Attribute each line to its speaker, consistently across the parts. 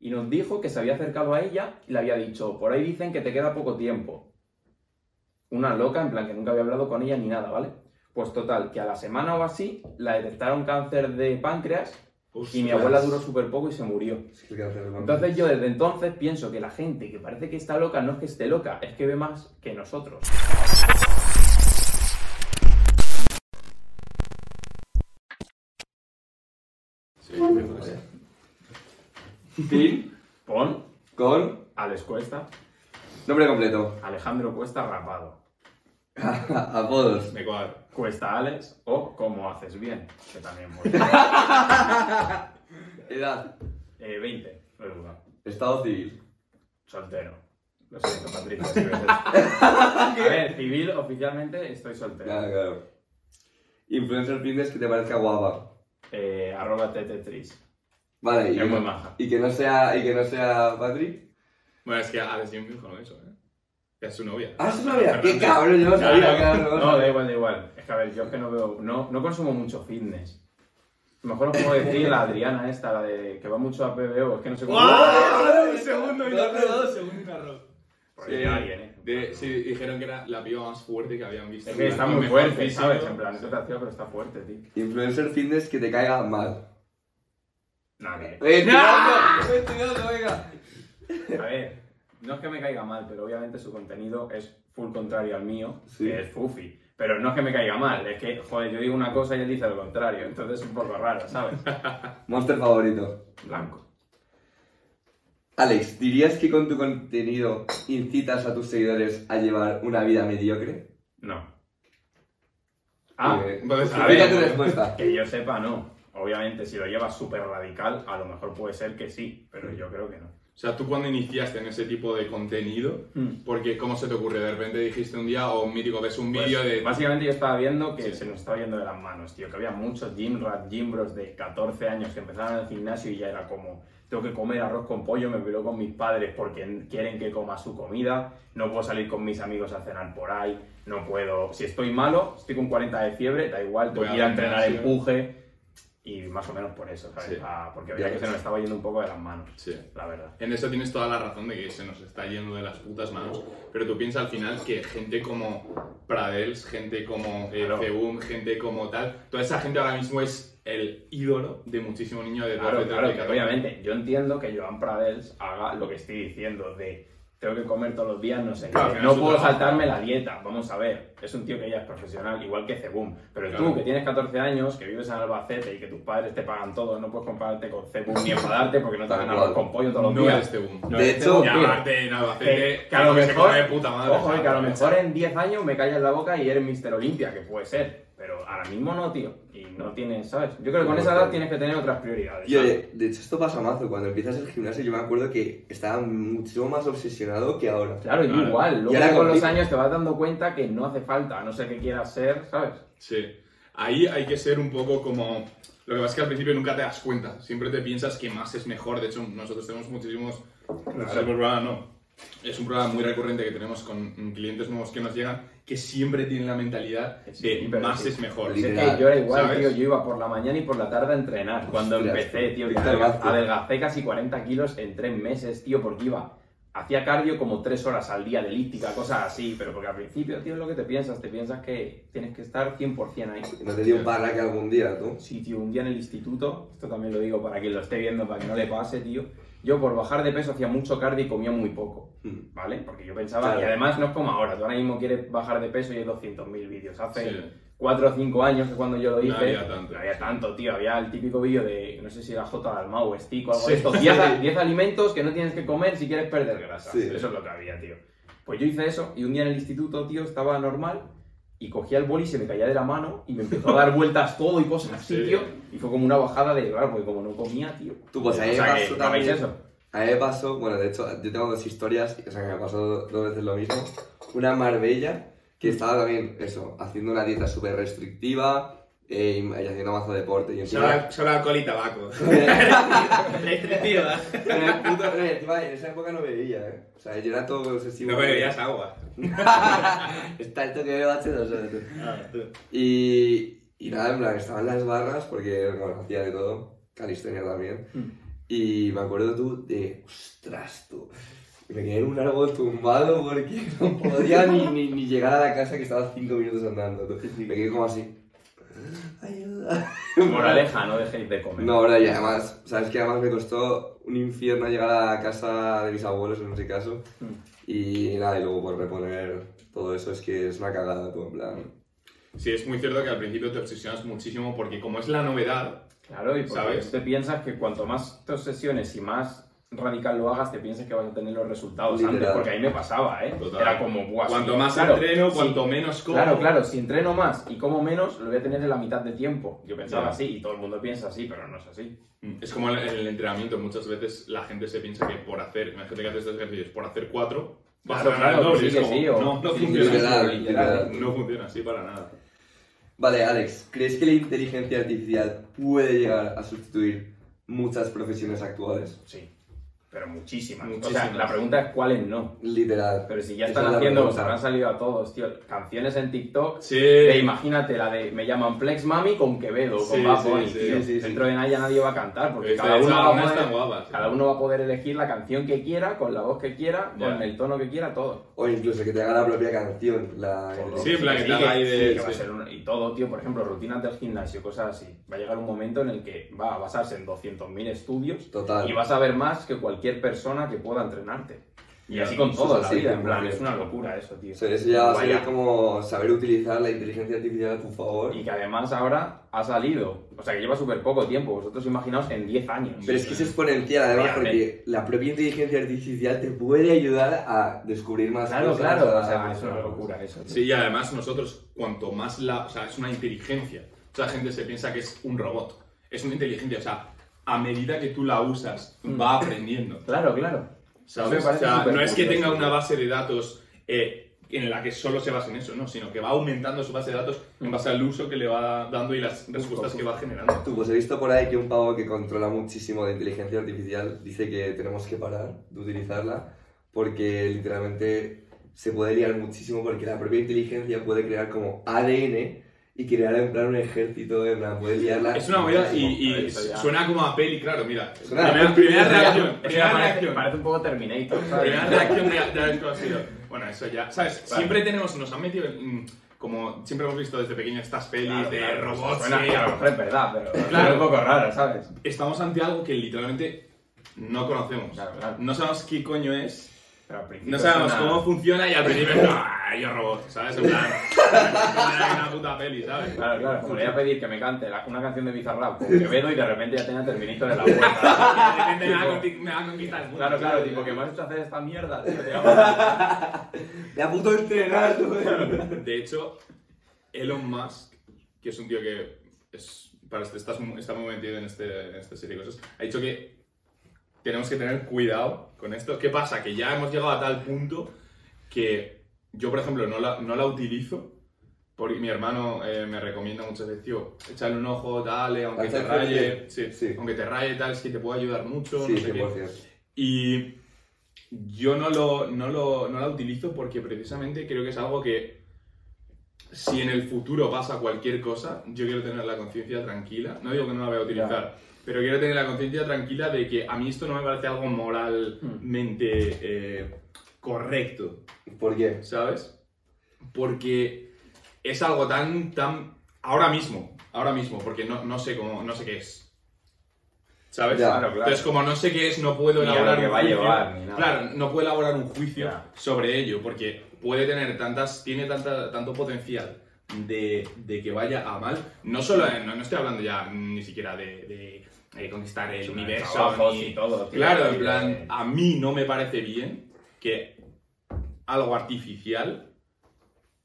Speaker 1: y nos dijo que se había acercado a ella y le había dicho, por ahí dicen que te queda poco tiempo. Una loca, en plan que nunca había hablado con ella ni nada, ¿vale? Pues total, que a la semana o así la detectaron cáncer de páncreas y mi abuela duró súper poco y se murió.
Speaker 2: Sí,
Speaker 1: Entonces yo desde entonces pienso que la gente que parece que está loca no es que esté loca, es que ve más que nosotros.
Speaker 3: Sí,
Speaker 2: Fin
Speaker 1: Pon
Speaker 2: con
Speaker 1: Alex Cuesta,
Speaker 2: nombre completo.
Speaker 1: Alejandro Cuesta rapado.
Speaker 2: Apodos.
Speaker 3: Me cuadra.
Speaker 1: Cuesta Alex o Cómo haces bien, que también voy.
Speaker 2: Edad.
Speaker 1: Eh, 20, no.
Speaker 2: Estado civil.
Speaker 1: Soltero. Lo siento, Patricia. si. A ver, civil, oficialmente estoy soltero.
Speaker 2: Claro, claro. Influencer fitness que te parezca guapa.
Speaker 1: Eh, arroba tetetris.
Speaker 2: Vale, y,
Speaker 1: Es muy maja.
Speaker 2: y que no sea, y que no sea Patrick.
Speaker 3: Bueno, es que Alex Jim dijo eso, ¿eh? Que es su novia.
Speaker 2: Ah, es tu novia. Qué cabrón, yo no sabía, cabrón.
Speaker 1: No, da igual, da igual. Es que a ver, yo es que no veo, no, no consumo mucho fitness. Mejor os puedo decir la Adriana esta, la de que va mucho a PBO, es que no sé cómo...
Speaker 3: ¡Ah! Un segundo y
Speaker 2: No, no,
Speaker 3: narró, segundo y.
Speaker 1: Por ahí alguien, eh.
Speaker 3: De- sí, dijeron que era la piba más fuerte que habían visto.
Speaker 1: Es que está
Speaker 3: Con
Speaker 1: muy fuerte,
Speaker 3: físico.
Speaker 1: ¿sabes? En plan, eso te hacía, pero está fuerte, tío.
Speaker 2: Influencer fitness que te caiga mal. ¡Eh, tirando! ¡Eh, tirando, venga!
Speaker 1: A ver, no es que me caiga mal, pero obviamente su contenido es full contrario al mío,
Speaker 2: Sí.
Speaker 1: que es Fufi. Pero no es que me caiga mal, es que, joder, yo digo una cosa y él dice lo contrario, entonces es un poco raro, ¿sabes?
Speaker 2: Monster favorito.
Speaker 1: Blanco.
Speaker 2: Alex, ¿dirías que con tu contenido incitas a tus seguidores a llevar una vida mediocre?
Speaker 1: No. Ah,
Speaker 2: Eh,
Speaker 3: entonces,
Speaker 1: a ver,
Speaker 2: tu respuesta.
Speaker 1: que yo sepa, no. Obviamente, si lo llevas súper radical, a lo mejor puede ser que sí, pero yo creo que no.
Speaker 3: O sea, tú cuando iniciaste en ese tipo de contenido, porque ¿cómo se te ocurrió? De repente dijiste un día, o un mítico, ves un
Speaker 1: Pues,
Speaker 3: vídeo de...
Speaker 1: Básicamente yo estaba viendo que
Speaker 3: Sí.
Speaker 1: se nos estaba yendo de las manos, tío. Que había muchos gym rat, gym bros de 14 años que empezaron en el gimnasio y ya era como, tengo que comer arroz con pollo, me peleo con mis padres porque quieren que coma su comida, no puedo salir con mis amigos a cenar por ahí, no puedo... Si estoy malo, estoy con 40 de fiebre, da igual, tengo que ir a entrenar empuje y más o menos por eso, ¿sabes?
Speaker 3: Sí.
Speaker 1: Ah, porque veía
Speaker 2: Ya.
Speaker 1: que se nos estaba yendo un poco de las manos,
Speaker 3: Sí.
Speaker 1: la verdad.
Speaker 3: En eso tienes toda la razón de que se nos está yendo de las putas manos, pero tú piensas al final que gente como Pradels, gente como eh,
Speaker 1: Claro.
Speaker 3: Gente como tal, toda esa gente ahora mismo es el ídolo de muchísimo niño de
Speaker 1: Claro,
Speaker 3: 12,
Speaker 1: claro,
Speaker 3: 13,
Speaker 1: que
Speaker 3: 14.
Speaker 1: obviamente yo entiendo que Joan Pradels haga lo que estoy diciendo de tengo que comer todos los días, no sé
Speaker 3: Claro,
Speaker 1: qué.
Speaker 3: que
Speaker 1: No puedo
Speaker 3: trabajo.
Speaker 1: saltarme la dieta, vamos a ver. Es un tío que ya es profesional, igual que Cebum. Pero
Speaker 3: Claro.
Speaker 1: tú, que tienes 14 años, que vives en Albacete y que tus padres te pagan todo, no puedes compararte con Cebum ni enfadarte porque no te hagan arroz con pollo todos los
Speaker 3: No
Speaker 1: días.
Speaker 3: eres Cebum.
Speaker 1: No
Speaker 2: De
Speaker 1: eres
Speaker 2: hecho,
Speaker 1: Cebum,
Speaker 3: Y
Speaker 1: tío.
Speaker 3: aparte en Albacete,
Speaker 1: Que- que a lo
Speaker 3: se
Speaker 1: mejor-
Speaker 3: come de puta madre.
Speaker 1: Ojo,
Speaker 3: ¿sabes?
Speaker 1: que a lo mejor en 10 años me callas la boca y eres Mr. Olimpia, que puede ser. Pero ahora mismo no, tío. Y no tienes, ¿sabes? Yo creo que con
Speaker 2: No,
Speaker 1: esa
Speaker 2: claro.
Speaker 1: edad tienes que tener otras prioridades.
Speaker 2: Y oye, de hecho esto pasa mazo, cuando empiezas el gimnasio yo me acuerdo que estaba muchísimo más obsesionado que ahora.
Speaker 1: Claro, yo
Speaker 3: Claro.
Speaker 1: igual.
Speaker 2: Y
Speaker 1: Luego
Speaker 2: ahora
Speaker 1: con los años te vas dando cuenta que no hace falta, a no ser que quieras ser, ¿sabes?
Speaker 3: Sí. Ahí hay que ser un poco como... Lo que pasa es que al principio nunca te das cuenta. Siempre te piensas que más es mejor. De hecho, nosotros tenemos muchísimos... Programa no. Es un programa muy recurrente que tenemos con clientes nuevos que nos llegan que siempre tienen la mentalidad
Speaker 1: Sí,
Speaker 3: de
Speaker 1: pero
Speaker 3: más
Speaker 1: sí.
Speaker 3: es mejor.
Speaker 1: Que yo era igual,
Speaker 3: ¿sabes?
Speaker 1: tío. Yo iba por la mañana y por la tarde a entrenar. Cuando
Speaker 2: Ostras,
Speaker 1: empecé, tío, que adelgacé casi 40 kilos en tres meses, tío, porque iba. Hacía cardio como tres horas al día de elíptica, cosas así, pero porque al principio, tío, es lo que te piensas, te piensas que tienes que estar 100% ahí.
Speaker 2: No te dio un parraque algún día, tú.
Speaker 1: Sí, tío, un día en el instituto, esto también lo digo para quien lo esté viendo, para que no le pase, tío. Yo por bajar de peso hacía mucho cardio y comía muy poco,
Speaker 2: Mm.
Speaker 1: ¿vale? Porque yo pensaba,
Speaker 2: Claro.
Speaker 1: y además no es como ahora, tú ahora mismo quieres bajar de peso y hay 200.000 vídeos. Hace
Speaker 3: Sí.
Speaker 1: 4 o 5 años que cuando yo lo hice,
Speaker 3: No había tanto.
Speaker 1: no había tanto, tío. Había el típico vídeo de, no sé si era J. Dalmau o Stick o algo
Speaker 3: Sí.
Speaker 1: de esto. 10, a- 10 alimentos que no tienes que comer si quieres perder grasa.
Speaker 2: Sí.
Speaker 1: Eso es lo que había, tío. Pues yo hice eso y un día en el instituto, tío, estaba normal y cogía el boli y se me caía de la mano y me empezó a dar vueltas todo y cosas así,
Speaker 3: Sí.
Speaker 1: tío. Y fue como una bajada de claro, porque como no comía, tío.
Speaker 2: Tú, pues a mí
Speaker 1: o
Speaker 2: me pasó también.
Speaker 1: eso.
Speaker 2: A mí me pasó, bueno, de hecho, yo tengo dos historias, o sea, que me pasó dos veces lo mismo. Una en Marbella, que estaba también, eso, haciendo una dieta súper restrictiva eh, haciendo mazo deporte. Y encima,
Speaker 3: solo alcohol y tabaco.
Speaker 2: En, el puto, no, y encima en esa época no bebía, ¿eh? O sea, yo era todo obsesivo.
Speaker 3: No bebías agua.
Speaker 2: Está de bache, no sé. tú.
Speaker 4: Ah, tú.
Speaker 2: Y, y nada, en plan, estaban las barras, porque bueno, hacía de todo, calistenia también.
Speaker 1: Mm.
Speaker 2: Y me acuerdo tú de, ostras, tú. Me quedé en un árbol tumbado porque no podía ni, ni, ni llegar a la casa que estaba cinco minutos andando. tú. Me quedé como así.
Speaker 1: Moraleja, no dejéis de comer.
Speaker 2: No, ahora y además, ¿sabes que Además me costó un infierno llegar a la casa de mis abuelos en ese caso.
Speaker 1: Mm.
Speaker 2: Y nada, y luego por reponer todo eso es que es una cagada, tú, en plan.
Speaker 3: Sí, es muy cierto que al principio te obsesionas muchísimo porque como es la novedad,
Speaker 1: Claro, y porque
Speaker 3: ¿Sabes?
Speaker 1: te piensas que cuanto más te obsesiones y más radical lo hagas, te piensas que vas a tener los resultados
Speaker 2: Literal.
Speaker 1: antes, porque ahí me pasaba, ¿eh?
Speaker 3: Total.
Speaker 1: Era como, buah,
Speaker 3: cuanto
Speaker 1: sí,
Speaker 3: más
Speaker 1: claro,
Speaker 3: entreno,
Speaker 1: sí,
Speaker 3: cuanto menos como.
Speaker 1: Claro, claro, si entreno más y como menos, lo voy a tener en la mitad de tiempo. Yo pensaba así y todo el mundo piensa así, pero no es así.
Speaker 3: Mm, Es como en el entrenamiento, muchas veces la gente se piensa que por hacer, imagínate que haces estos ejercicios, por hacer cuatro, vas
Speaker 1: Claro,
Speaker 3: a ganar el doble.
Speaker 1: sí
Speaker 3: Es
Speaker 1: que
Speaker 3: como,
Speaker 1: sí, o-
Speaker 3: no, no
Speaker 1: sí,
Speaker 3: funciona
Speaker 2: literal,
Speaker 3: así.
Speaker 2: literal.
Speaker 3: No funciona así para nada.
Speaker 2: Vale, Alex, ¿crees que la inteligencia artificial puede llegar a sustituir muchas profesiones actuales?
Speaker 1: Sí, pero muchísimas. O
Speaker 3: Muchísimas.
Speaker 1: sea, la pregunta es cuáles no.
Speaker 2: Literal.
Speaker 1: Pero si ya
Speaker 2: Esa
Speaker 1: están
Speaker 2: es la
Speaker 1: haciendo,
Speaker 2: pregunta.
Speaker 1: se habrán salido a todos, tío, canciones en TikTok.
Speaker 3: Sí.
Speaker 1: De, imagínate la de me llaman Flex Mami con Quevedo,
Speaker 3: Sí,
Speaker 1: con Bad
Speaker 3: sí,
Speaker 1: Bunny,
Speaker 3: sí,
Speaker 1: tío.
Speaker 2: sí, sí.
Speaker 1: Dentro de nada ya nadie va a cantar, porque cada uno, va a poder,
Speaker 3: guapas, sí.
Speaker 1: cada uno va a poder elegir la canción que quiera, con la voz que quiera, con el tono que quiera, todo.
Speaker 2: O incluso que te haga la propia canción. La...
Speaker 3: Sí, plan, que te haga ahí de-
Speaker 1: sí, que va a
Speaker 3: sí.
Speaker 1: ser un- y todo, tío, por ejemplo, rutinas del gimnasio, cosas así. Va a llegar un momento en el que va a basarse en 200.000 estudios
Speaker 2: Total.
Speaker 1: y vas a ver más que cualquier persona que pueda entrenarte. Y así con todo la
Speaker 2: así,
Speaker 1: vida, en plan,
Speaker 2: 100%.
Speaker 1: es una locura eso, tío.
Speaker 2: O sea, eso ya va a ser
Speaker 1: Vaya.
Speaker 2: como saber utilizar la inteligencia artificial a tu favor.
Speaker 1: Y que además ahora ha salido, o sea que lleva súper poco tiempo, vosotros imaginaos en 10 años.
Speaker 2: Pero es que es exponencial, además, porque la propia inteligencia artificial te puede ayudar a descubrir más
Speaker 1: Claro,
Speaker 2: cosas.
Speaker 1: claro,
Speaker 2: a-
Speaker 1: o sea, es una locura eso. tío.
Speaker 3: Sí, y además nosotros, cuanto más la. O sea, es una inteligencia. Mucha gente se piensa que es un robot. Es una inteligencia, o sea, a medida que tú la usas,
Speaker 1: Mm.
Speaker 3: va aprendiendo.
Speaker 1: Claro, claro.
Speaker 3: ¿Sabes? O sea, no es que tenga una base de datos eh, en la que solo se basa en eso, no, sino que va aumentando su base de datos en base al uso que le va dando y las respuestas que va generando.
Speaker 2: Tú, pues he visto por ahí que un pavo que controla muchísimo de inteligencia artificial dice que tenemos que parar de utilizarla porque literalmente se puede liar muchísimo porque la propia inteligencia puede crear como ADN y crear en plan un ejército, en plan, puede liarla.
Speaker 3: Es una movida y, y suena como a peli, claro, mira.
Speaker 2: Suena
Speaker 3: primera, primera reacción, primera
Speaker 1: parece,
Speaker 3: reacción.
Speaker 1: parece un poco Terminator, ¿sabes?
Speaker 3: Primera reacción de, de haber conocido. Bueno, eso ya, ¿sabes?
Speaker 1: Claro.
Speaker 3: Siempre tenemos, nos han metido, en- como siempre hemos visto desde pequeños estas pelis
Speaker 1: Claro,
Speaker 3: de
Speaker 1: claro,
Speaker 3: robots.
Speaker 1: Suena,
Speaker 3: que-
Speaker 1: que a lo mejor es verdad, pero
Speaker 3: Claro.
Speaker 1: claro. es un poco raro, ¿sabes?
Speaker 3: Estamos ante algo que literalmente no conocemos.
Speaker 1: Claro, claro.
Speaker 3: No sabemos qué coño es, no sabemos cómo funciona y al principio, ¡ah, yo robot! ¿Sabes? En plan, una, una puta peli, ¿sabes?
Speaker 1: Claro, claro, como le voy a pedir que me cante la- una canción de Bizarrap con Quevedo y de repente ya tenga Terminator en la
Speaker 3: Y
Speaker 1: puerta.
Speaker 3: de repente me va a
Speaker 1: Tipo,
Speaker 3: conti- me va a conquistar el mundo.
Speaker 1: Claro, claro, tipo que me has hecho hacer esta mierda, tío. te amo.
Speaker 2: Me ha puto entrenar, tú, eh.
Speaker 3: De hecho, Elon Musk, que es un tío que es, para este, estás mu- está muy metido en, este, en esta serie de cosas, ha dicho que tenemos que tener cuidado con esto. ¿Qué pasa? Que ya hemos llegado a tal punto que yo, por ejemplo, no la, no la utilizo. Porque mi hermano eh, me recomienda muchas veces, tío, échale un ojo, dale, aunque te raye,
Speaker 2: ChatGPT.
Speaker 3: sí,
Speaker 2: Sí.
Speaker 3: aunque te raye tal, es que te puede ayudar mucho,
Speaker 2: Sí,
Speaker 3: no sé qué.
Speaker 2: 100%.
Speaker 3: Y yo no, lo, no, lo, no la utilizo porque precisamente creo que es algo que si en el futuro pasa cualquier cosa, yo quiero tener la conciencia tranquila. No digo que no la voy a utilizar, pero quiero tener la conciencia tranquila de que a mí esto no me parece algo moralmente eh, correcto,
Speaker 2: ¿Por qué?
Speaker 3: ¿sabes? Porque es algo tan, tan... Ahora mismo, ahora mismo, porque no, no sé cómo, no sé qué es. ¿Sabes?
Speaker 2: Ya.
Speaker 1: Claro, claro.
Speaker 3: Entonces, como no sé qué es, no puedo elaborar un
Speaker 1: va a
Speaker 3: juicio.
Speaker 1: llevar, ni nada.
Speaker 3: Claro, no puedo elaborar un juicio
Speaker 1: Ya.
Speaker 3: sobre ello, porque puede tener tantas, tiene tanta, tanto potencial de, de que vaya a mal. No solo, en- no, no estoy hablando ya ni siquiera de, de, eh, conquistar el universo. ni-
Speaker 1: y todo, tío,
Speaker 3: claro, en plan,
Speaker 1: de-
Speaker 3: a mí no me parece bien que algo artificial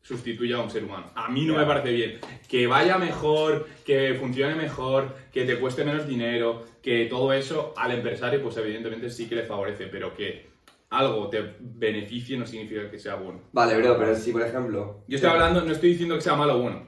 Speaker 3: sustituya a un ser humano. A mí no me parece bien. Que vaya mejor, que funcione mejor, que te cueste menos dinero, que todo eso al empresario pues evidentemente sí que le favorece, pero que algo te beneficie no significa que sea bueno.
Speaker 2: Vale, bro, pero si por ejemplo.
Speaker 3: Yo estoy hablando, no estoy diciendo que sea malo o bueno,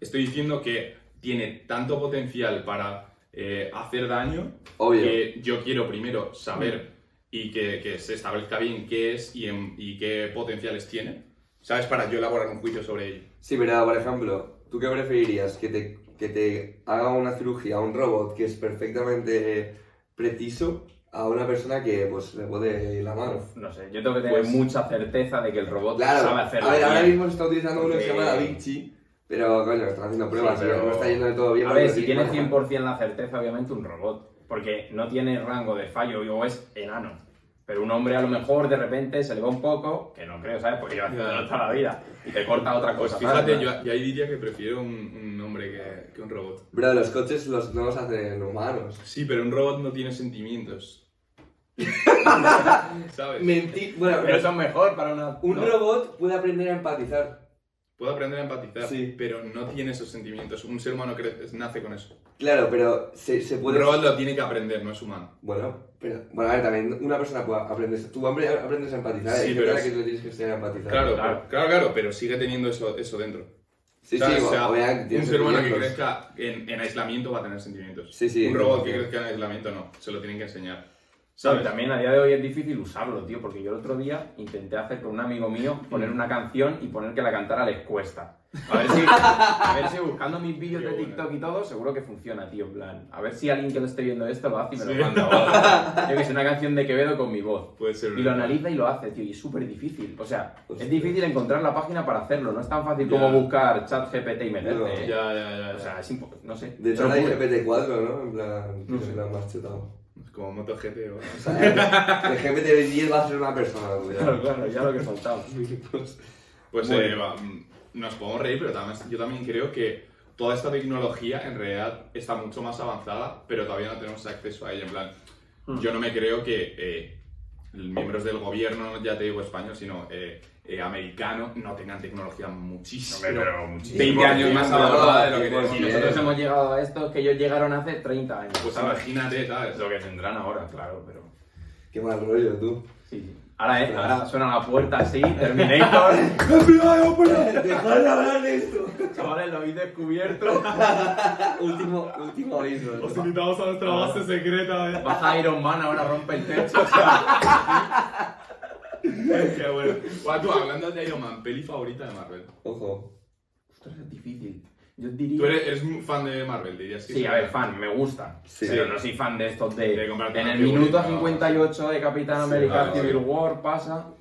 Speaker 3: estoy diciendo que tiene tanto potencial para eh, hacer daño
Speaker 2: Obvio.
Speaker 3: que yo quiero primero saber y que, que se establezca bien qué es y, en- y qué potenciales tiene, ¿sabes? Para yo elaborar un juicio sobre ello.
Speaker 2: Sí, pero por ejemplo, ¿tú qué preferirías? ¿Que te, que te haga una cirugía un robot que es perfectamente preciso a una persona que pues le puede la mano.
Speaker 1: No sé, yo tengo que tener
Speaker 3: Pues-
Speaker 1: mucha certeza de que el robot
Speaker 2: Claro,
Speaker 1: sabe hacerlo.
Speaker 2: a ver, ahora mismo se está utilizando uno que se llama Da Vinci, pero coño, están haciendo pruebas
Speaker 1: Sí,
Speaker 2: y
Speaker 1: pero-
Speaker 2: no está yendo de todo bien.
Speaker 1: A ver, si
Speaker 2: tienes
Speaker 1: tiene
Speaker 2: que manejar.
Speaker 1: 100% la certeza, obviamente un robot. Porque no tiene rango de fallo o es enano. Pero un hombre a lo mejor de repente se le va un poco, que no creo, ¿sabes? Porque lleva haciendo toda la vida. Y te corta otra
Speaker 3: Pues
Speaker 1: cosa.
Speaker 3: fíjate,
Speaker 1: ¿sabes?
Speaker 3: yo, yo ahí diría que prefiero un, un hombre que, que un robot.
Speaker 2: Bro, los coches los, no los hacen humanos.
Speaker 3: Sí, pero un robot no tiene sentimientos. ¿Sabes?
Speaker 2: Mentir. Bueno,
Speaker 1: Pero eso es mejor para una.
Speaker 2: un
Speaker 1: ¿no?
Speaker 2: robot puede aprender a empatizar.
Speaker 3: Puede aprender a empatizar,
Speaker 2: Sí.
Speaker 3: pero no tiene esos sentimientos. Un ser humano crece, nace con eso.
Speaker 2: Claro, pero se, se
Speaker 3: Un
Speaker 2: puede.
Speaker 3: robot lo tiene que aprender, no es humano.
Speaker 2: Bueno, pero. Bueno, a ver, también una persona puede aprender. Tú hombre, aprendes a empatizar.
Speaker 3: Sí,
Speaker 2: Sí,
Speaker 3: pero es-
Speaker 2: que tú tienes que enseñar a empatizar.
Speaker 3: Claro,
Speaker 1: Claro.
Speaker 3: Pero, claro, claro, pero sigue teniendo eso, eso dentro.
Speaker 2: Sí,
Speaker 3: ¿Sabes?
Speaker 2: sí,
Speaker 3: o sea,
Speaker 2: obviamente
Speaker 3: un ser humano que crezca en, en aislamiento va a tener sentimientos.
Speaker 2: Sí, sí,
Speaker 3: Un robot que
Speaker 2: 100%.
Speaker 3: crezca en aislamiento no, se lo tienen que enseñar.
Speaker 1: ¿Sabes? También a día de hoy es difícil usarlo, tío, porque yo el otro día intenté hacer con un amigo mío poner una canción y poner que la cantara les cuesta. A ver si, a ver si buscando mis vídeos de
Speaker 3: bueno.
Speaker 1: TikTok y todo, seguro que funciona, tío, en plan. A ver si alguien que lo esté viendo esto lo hace y me
Speaker 3: Sí.
Speaker 1: lo manda. Yo que sé, una canción de Quevedo con mi voz.
Speaker 3: Puede ser
Speaker 1: Y lo analiza y lo hace, tío, y es súper difícil. O sea,
Speaker 2: Hostia.
Speaker 1: es difícil encontrar la página para hacerlo, no es tan fácil
Speaker 3: Ya.
Speaker 1: como buscar chat GPT y meterte.
Speaker 2: No.
Speaker 1: ¿eh?
Speaker 3: Ya, ya, ya.
Speaker 1: O sea, es impo- no sé.
Speaker 2: De hecho, hay
Speaker 1: juro.
Speaker 2: GPT-4, ¿no? En plan,
Speaker 1: No sé.
Speaker 2: se lo han más chetado.
Speaker 3: Como MotoGT o...
Speaker 2: O sea, el GPT-10 va a ser una persona,
Speaker 1: Claro,
Speaker 2: cuidado.
Speaker 1: claro, ya lo que faltaba.
Speaker 3: Pues eh, va, mm, nos podemos reír, pero también, yo también creo que toda esta tecnología en realidad está mucho más avanzada, pero todavía no tenemos acceso a ella. En plan,
Speaker 1: Hmm.
Speaker 3: yo no me creo que eh, miembros del gobierno, ya te digo español, sino eh, eh, americano, no tengan tecnología muchísimo.
Speaker 1: Hombre, pero muchísimo.
Speaker 3: 20 años más avanzada de lo que tenemos
Speaker 1: Si nosotros hemos llegado a esto, es que ellos llegaron hace 30 años.
Speaker 3: Pues imagínate, ¿sabes?
Speaker 1: Es lo que tendrán ahora, claro, pero.
Speaker 2: Qué mal rollo, tú.
Speaker 1: Sí, sí. Ahora, eh, ahora suena la puerta así, Terminator.
Speaker 2: Dejad de hablar de esto.
Speaker 1: Chavales, lo habéis descubierto.
Speaker 2: último, último aviso.
Speaker 3: invitamos a nuestra base secreta. ¿eh?
Speaker 1: Baja Iron Man, ahora rompe el techo. O sea,
Speaker 3: Qué bueno. Guau, tú, hablando de Iron Man, peli favorita de Marvel.
Speaker 2: Ojo.
Speaker 1: ostras, es difícil. Yo diría.
Speaker 3: ¿Tú eres, fan de Marvel, dirías que
Speaker 1: Sí, a ver, fan, me gusta.
Speaker 2: Sí.
Speaker 1: Pero no soy fan de estos de.
Speaker 3: De
Speaker 1: en el minuto
Speaker 3: figurita,
Speaker 1: 58 de Capitán
Speaker 2: Sí,
Speaker 1: América Civil. War pasa.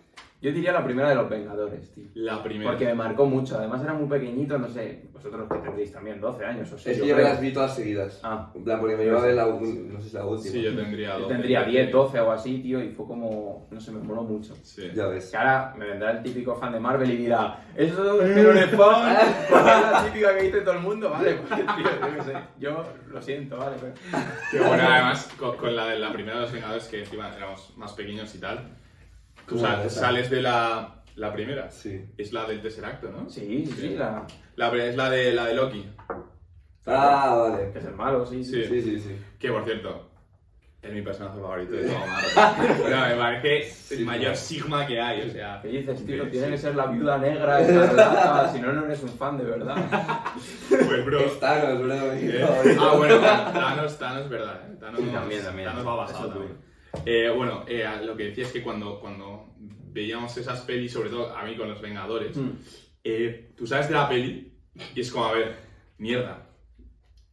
Speaker 1: Yo diría la primera de los Vengadores, tío.
Speaker 3: La primera.
Speaker 1: Porque me marcó mucho. Además era muy pequeñito, no sé. Vosotros que tendréis también 12 años o 6.
Speaker 2: Es que yo me las vi todas seguidas.
Speaker 1: Ah.
Speaker 2: En plan, porque me iba a ver la, un- no sé si la última.
Speaker 3: Sí, yo tendría
Speaker 1: Yo
Speaker 3: 12.
Speaker 1: tendría
Speaker 3: yo
Speaker 1: 10, 12 o así, tío, y fue como. No sé, me moló mucho.
Speaker 3: Sí.
Speaker 2: Ya ves.
Speaker 1: Que ahora me vendrá el típico fan de Marvel y dirá, eso es que no eres fan, porque es la típica que dice todo el mundo, vale, pues tío, yo qué sé, yo lo siento, vale, pero...
Speaker 3: Qué bueno, además, con, con la de la primera de los Vengadores, que encima éramos más pequeños y tal. Tú
Speaker 2: ¿Cómo
Speaker 3: sal-
Speaker 2: era esa?
Speaker 3: sales de la, la primera.
Speaker 2: Sí.
Speaker 3: Es la del tercer acto, ¿no?
Speaker 1: Sí, sí, sí, la...
Speaker 3: La, es la de, la de Loki.
Speaker 2: Ah, vale.
Speaker 1: que es el malo, sí, sí.
Speaker 3: Sí.
Speaker 2: Sí, sí, sí.
Speaker 3: Que, por cierto, es mi personaje favorito de todo Marvel. Bueno, me parece
Speaker 2: Sí,
Speaker 3: el mayor sigma que hay, o sea...
Speaker 1: ¿Qué dices, tío? Tiene
Speaker 3: sí.
Speaker 1: que ser la viuda negra, escarlata, si no, no eres un fan de verdad.
Speaker 3: Pues, bro...
Speaker 2: Es Thanos, bro.
Speaker 3: ¿Eh? Ah, bueno, Thanos, Thanos, verdad. ¿eh? Thanos,
Speaker 1: Sí, también, también.
Speaker 3: Thanos va basado. También. Eh, bueno, eh, lo que decía es que cuando, cuando veíamos esas pelis, sobre todo a mí con los Vengadores,
Speaker 1: Mm.
Speaker 3: eh, tú sabes de la peli y es como, a ver, mierda.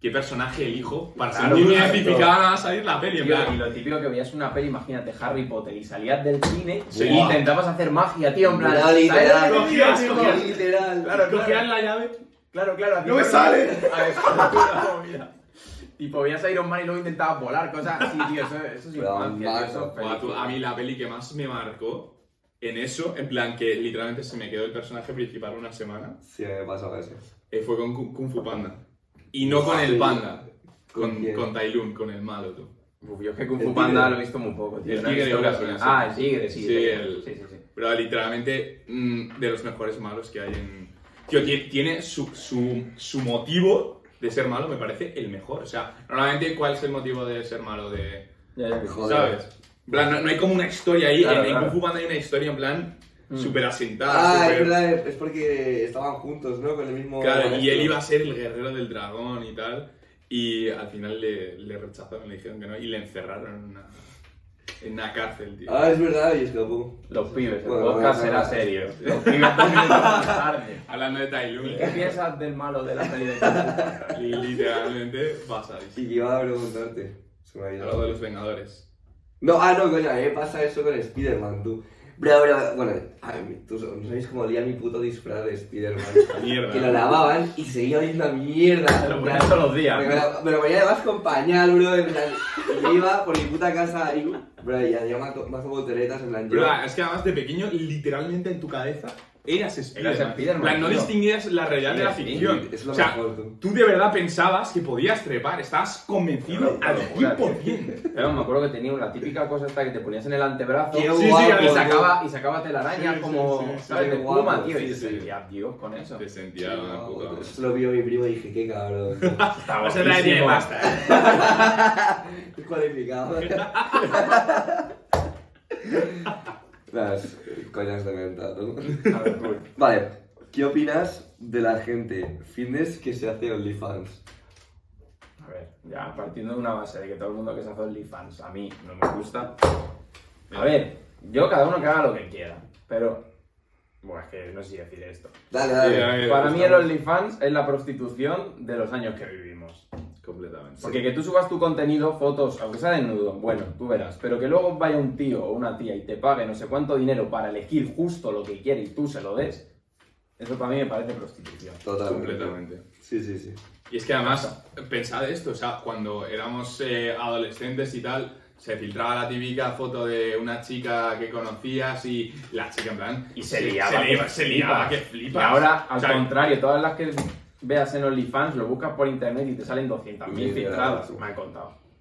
Speaker 3: ¿Qué personaje elijo para
Speaker 1: Claro,
Speaker 3: sentirme
Speaker 1: claro.
Speaker 3: identificada a salir la peli? En
Speaker 1: Tío, y
Speaker 3: plan,
Speaker 1: lo típico que veías una peli, imagínate Harry Potter y salías del cine
Speaker 3: Sí.
Speaker 1: y intentabas hacer magia, tío, en plan.
Speaker 2: No,
Speaker 1: ¿sabes
Speaker 2: literal.
Speaker 3: Cogías,
Speaker 1: tío?
Speaker 3: cogías.
Speaker 2: Literal.
Speaker 1: Claro,
Speaker 3: cogían
Speaker 1: claro.
Speaker 3: la llave.
Speaker 1: Claro, claro. a ti
Speaker 3: ¡No me sale!
Speaker 1: A eso, no, mira. Tipo, veías a Iron Man y luego intentabas volar, cosas así, tío. Eso, eso es infancia, tío, eso es
Speaker 3: a mí la peli que más me marcó en eso, en plan que literalmente se me quedó el personaje principal una semana,
Speaker 2: Sí, me pasaba eso.
Speaker 3: eh, fue con Kung Kung Fu Panda. Y no con
Speaker 2: Ah,
Speaker 3: el panda,
Speaker 2: ¿Con
Speaker 3: con,
Speaker 2: quién?
Speaker 3: con Tai Lung, con el malo, tú.
Speaker 1: Uf, yo es que Kung
Speaker 2: El
Speaker 1: Fu Panda lo he visto muy poco, tío.
Speaker 3: El
Speaker 1: no he
Speaker 3: tigre
Speaker 1: visto
Speaker 3: de
Speaker 1: casi
Speaker 3: Brasil,
Speaker 1: nada.
Speaker 3: sí.
Speaker 1: Ah, el tigre, sí.
Speaker 3: Sí,
Speaker 1: el-
Speaker 3: el-
Speaker 1: sí, sí, sí.
Speaker 3: Pero literalmente mm, de los mejores malos que hay en... Tío, tie- tiene su, su, su motivo de ser malo, me parece el mejor. O sea, normalmente, ¿cuál es el motivo de ser malo? De,
Speaker 1: Ya, ya.
Speaker 2: Joder.
Speaker 3: ¿Sabes? En plan, no, no hay como una historia ahí.
Speaker 1: Claro,
Speaker 3: en,
Speaker 1: claro.
Speaker 3: Kung Fu Panda hay una historia en plan
Speaker 1: Mm.
Speaker 3: súper asentada.
Speaker 2: Ah, es
Speaker 3: súper-
Speaker 2: verdad, es porque estaban juntos, ¿no? Con el mismo.
Speaker 3: Claro, y él iba a ser el guerrero del dragón y tal. Y al final le, le rechazaron, le dijeron que no. Y le encerraron en una, en una cárcel, tío.
Speaker 2: Ah, es verdad, y escapó.
Speaker 1: Los pibes, el
Speaker 2: Bueno,
Speaker 1: podcast
Speaker 2: bueno,
Speaker 1: será
Speaker 2: bueno.
Speaker 1: serio. Los pibes más tarde.
Speaker 3: Hablando de Tai Lung,
Speaker 1: ¿Y qué piensas del malo de la peli de Kung Fu Panda?
Speaker 3: literalmente pasa.
Speaker 2: Y que iba a preguntarte. Se me ha ido.
Speaker 3: Algo de los Vengadores.
Speaker 2: No, ah, no, coño, a mí me pasa eso con Spider-Man, tú. Bro, bro, bueno, a mí, tú no sabéis cómo olía mi puto disfraz de Spider-Man.
Speaker 3: Mierda.
Speaker 2: que lo lavaban y seguía oliendo a mierda.
Speaker 1: Lo ponías todos los días.
Speaker 2: Me lo, me lo ponía además con pañal, bro, en plan, y me iba por mi puta casa ahí, bro, y hacía mazo, volteretas, en plan, yo...
Speaker 3: Bro, es que además de pequeño, literalmente en tu cabeza, eras Spiderman. Plan, no distinguías la realidad de la
Speaker 1: Sí,
Speaker 3: ficción.
Speaker 2: Es lo
Speaker 3: o sea,
Speaker 2: mejor, tú.
Speaker 3: tú de verdad pensabas que podías trepar, estabas convencido
Speaker 1: Una
Speaker 3: al
Speaker 1: locura,
Speaker 3: 100%.
Speaker 1: Pero me acuerdo que tenía la típica cosa esta que te ponías en el antebrazo
Speaker 3: sí,
Speaker 2: guapo,
Speaker 3: sí,
Speaker 1: y sacaba, y sacaba telaraña
Speaker 3: Sí,
Speaker 1: como,
Speaker 3: sí, sí,
Speaker 1: ¿sabes? De
Speaker 2: guapo,
Speaker 1: tío.
Speaker 2: sí,
Speaker 1: y
Speaker 2: sí.
Speaker 1: decía, Dios, con eso.
Speaker 3: Te sentía una puta.
Speaker 2: Eso lo vio mi primo y dije, qué cabrón.
Speaker 1: Está
Speaker 3: Vas a traer de
Speaker 1: guapísimo.
Speaker 3: pasta.
Speaker 2: Descualificado. Las coñas de venta, ¿no?
Speaker 1: A ver, tú.
Speaker 2: Vale, ¿qué opinas de la gente fitness que se hace OnlyFans?
Speaker 1: A ver, ya partiendo de una base de que todo el mundo que se hace OnlyFans a mí no me gusta. A ver, yo cada uno que haga lo que quiera, pero. Bueno, es que no sé si decir esto.
Speaker 2: Dale, dale.
Speaker 3: Sí, ver.
Speaker 1: Para mí el OnlyFans es la prostitución de los años que vivimos.
Speaker 3: Completamente.
Speaker 1: Porque que tú subas tu contenido, fotos, aunque sea desnudo, bueno, tú verás. Pero que luego vaya un tío o una tía y te pague no sé cuánto dinero para elegir justo lo que quiere y tú se lo des, eso para mí me parece prostitución.
Speaker 2: Totalmente.
Speaker 3: Completamente.
Speaker 2: Sí, sí, sí.
Speaker 3: Y es que además, pensad esto, o sea, cuando éramos eh, adolescentes y tal, se filtraba la típica foto de una chica que conocías y la chica en plan...
Speaker 1: Y se liaba.
Speaker 3: Se,
Speaker 1: que
Speaker 3: liaba, se liaba, que
Speaker 1: flipas.
Speaker 3: flipas.
Speaker 1: Y ahora, al
Speaker 3: O sea,
Speaker 1: contrario, todas las que veas en OnlyFans lo buscas por internet y te salen 200.000
Speaker 2: Mira,
Speaker 1: filtradas. Me han contado.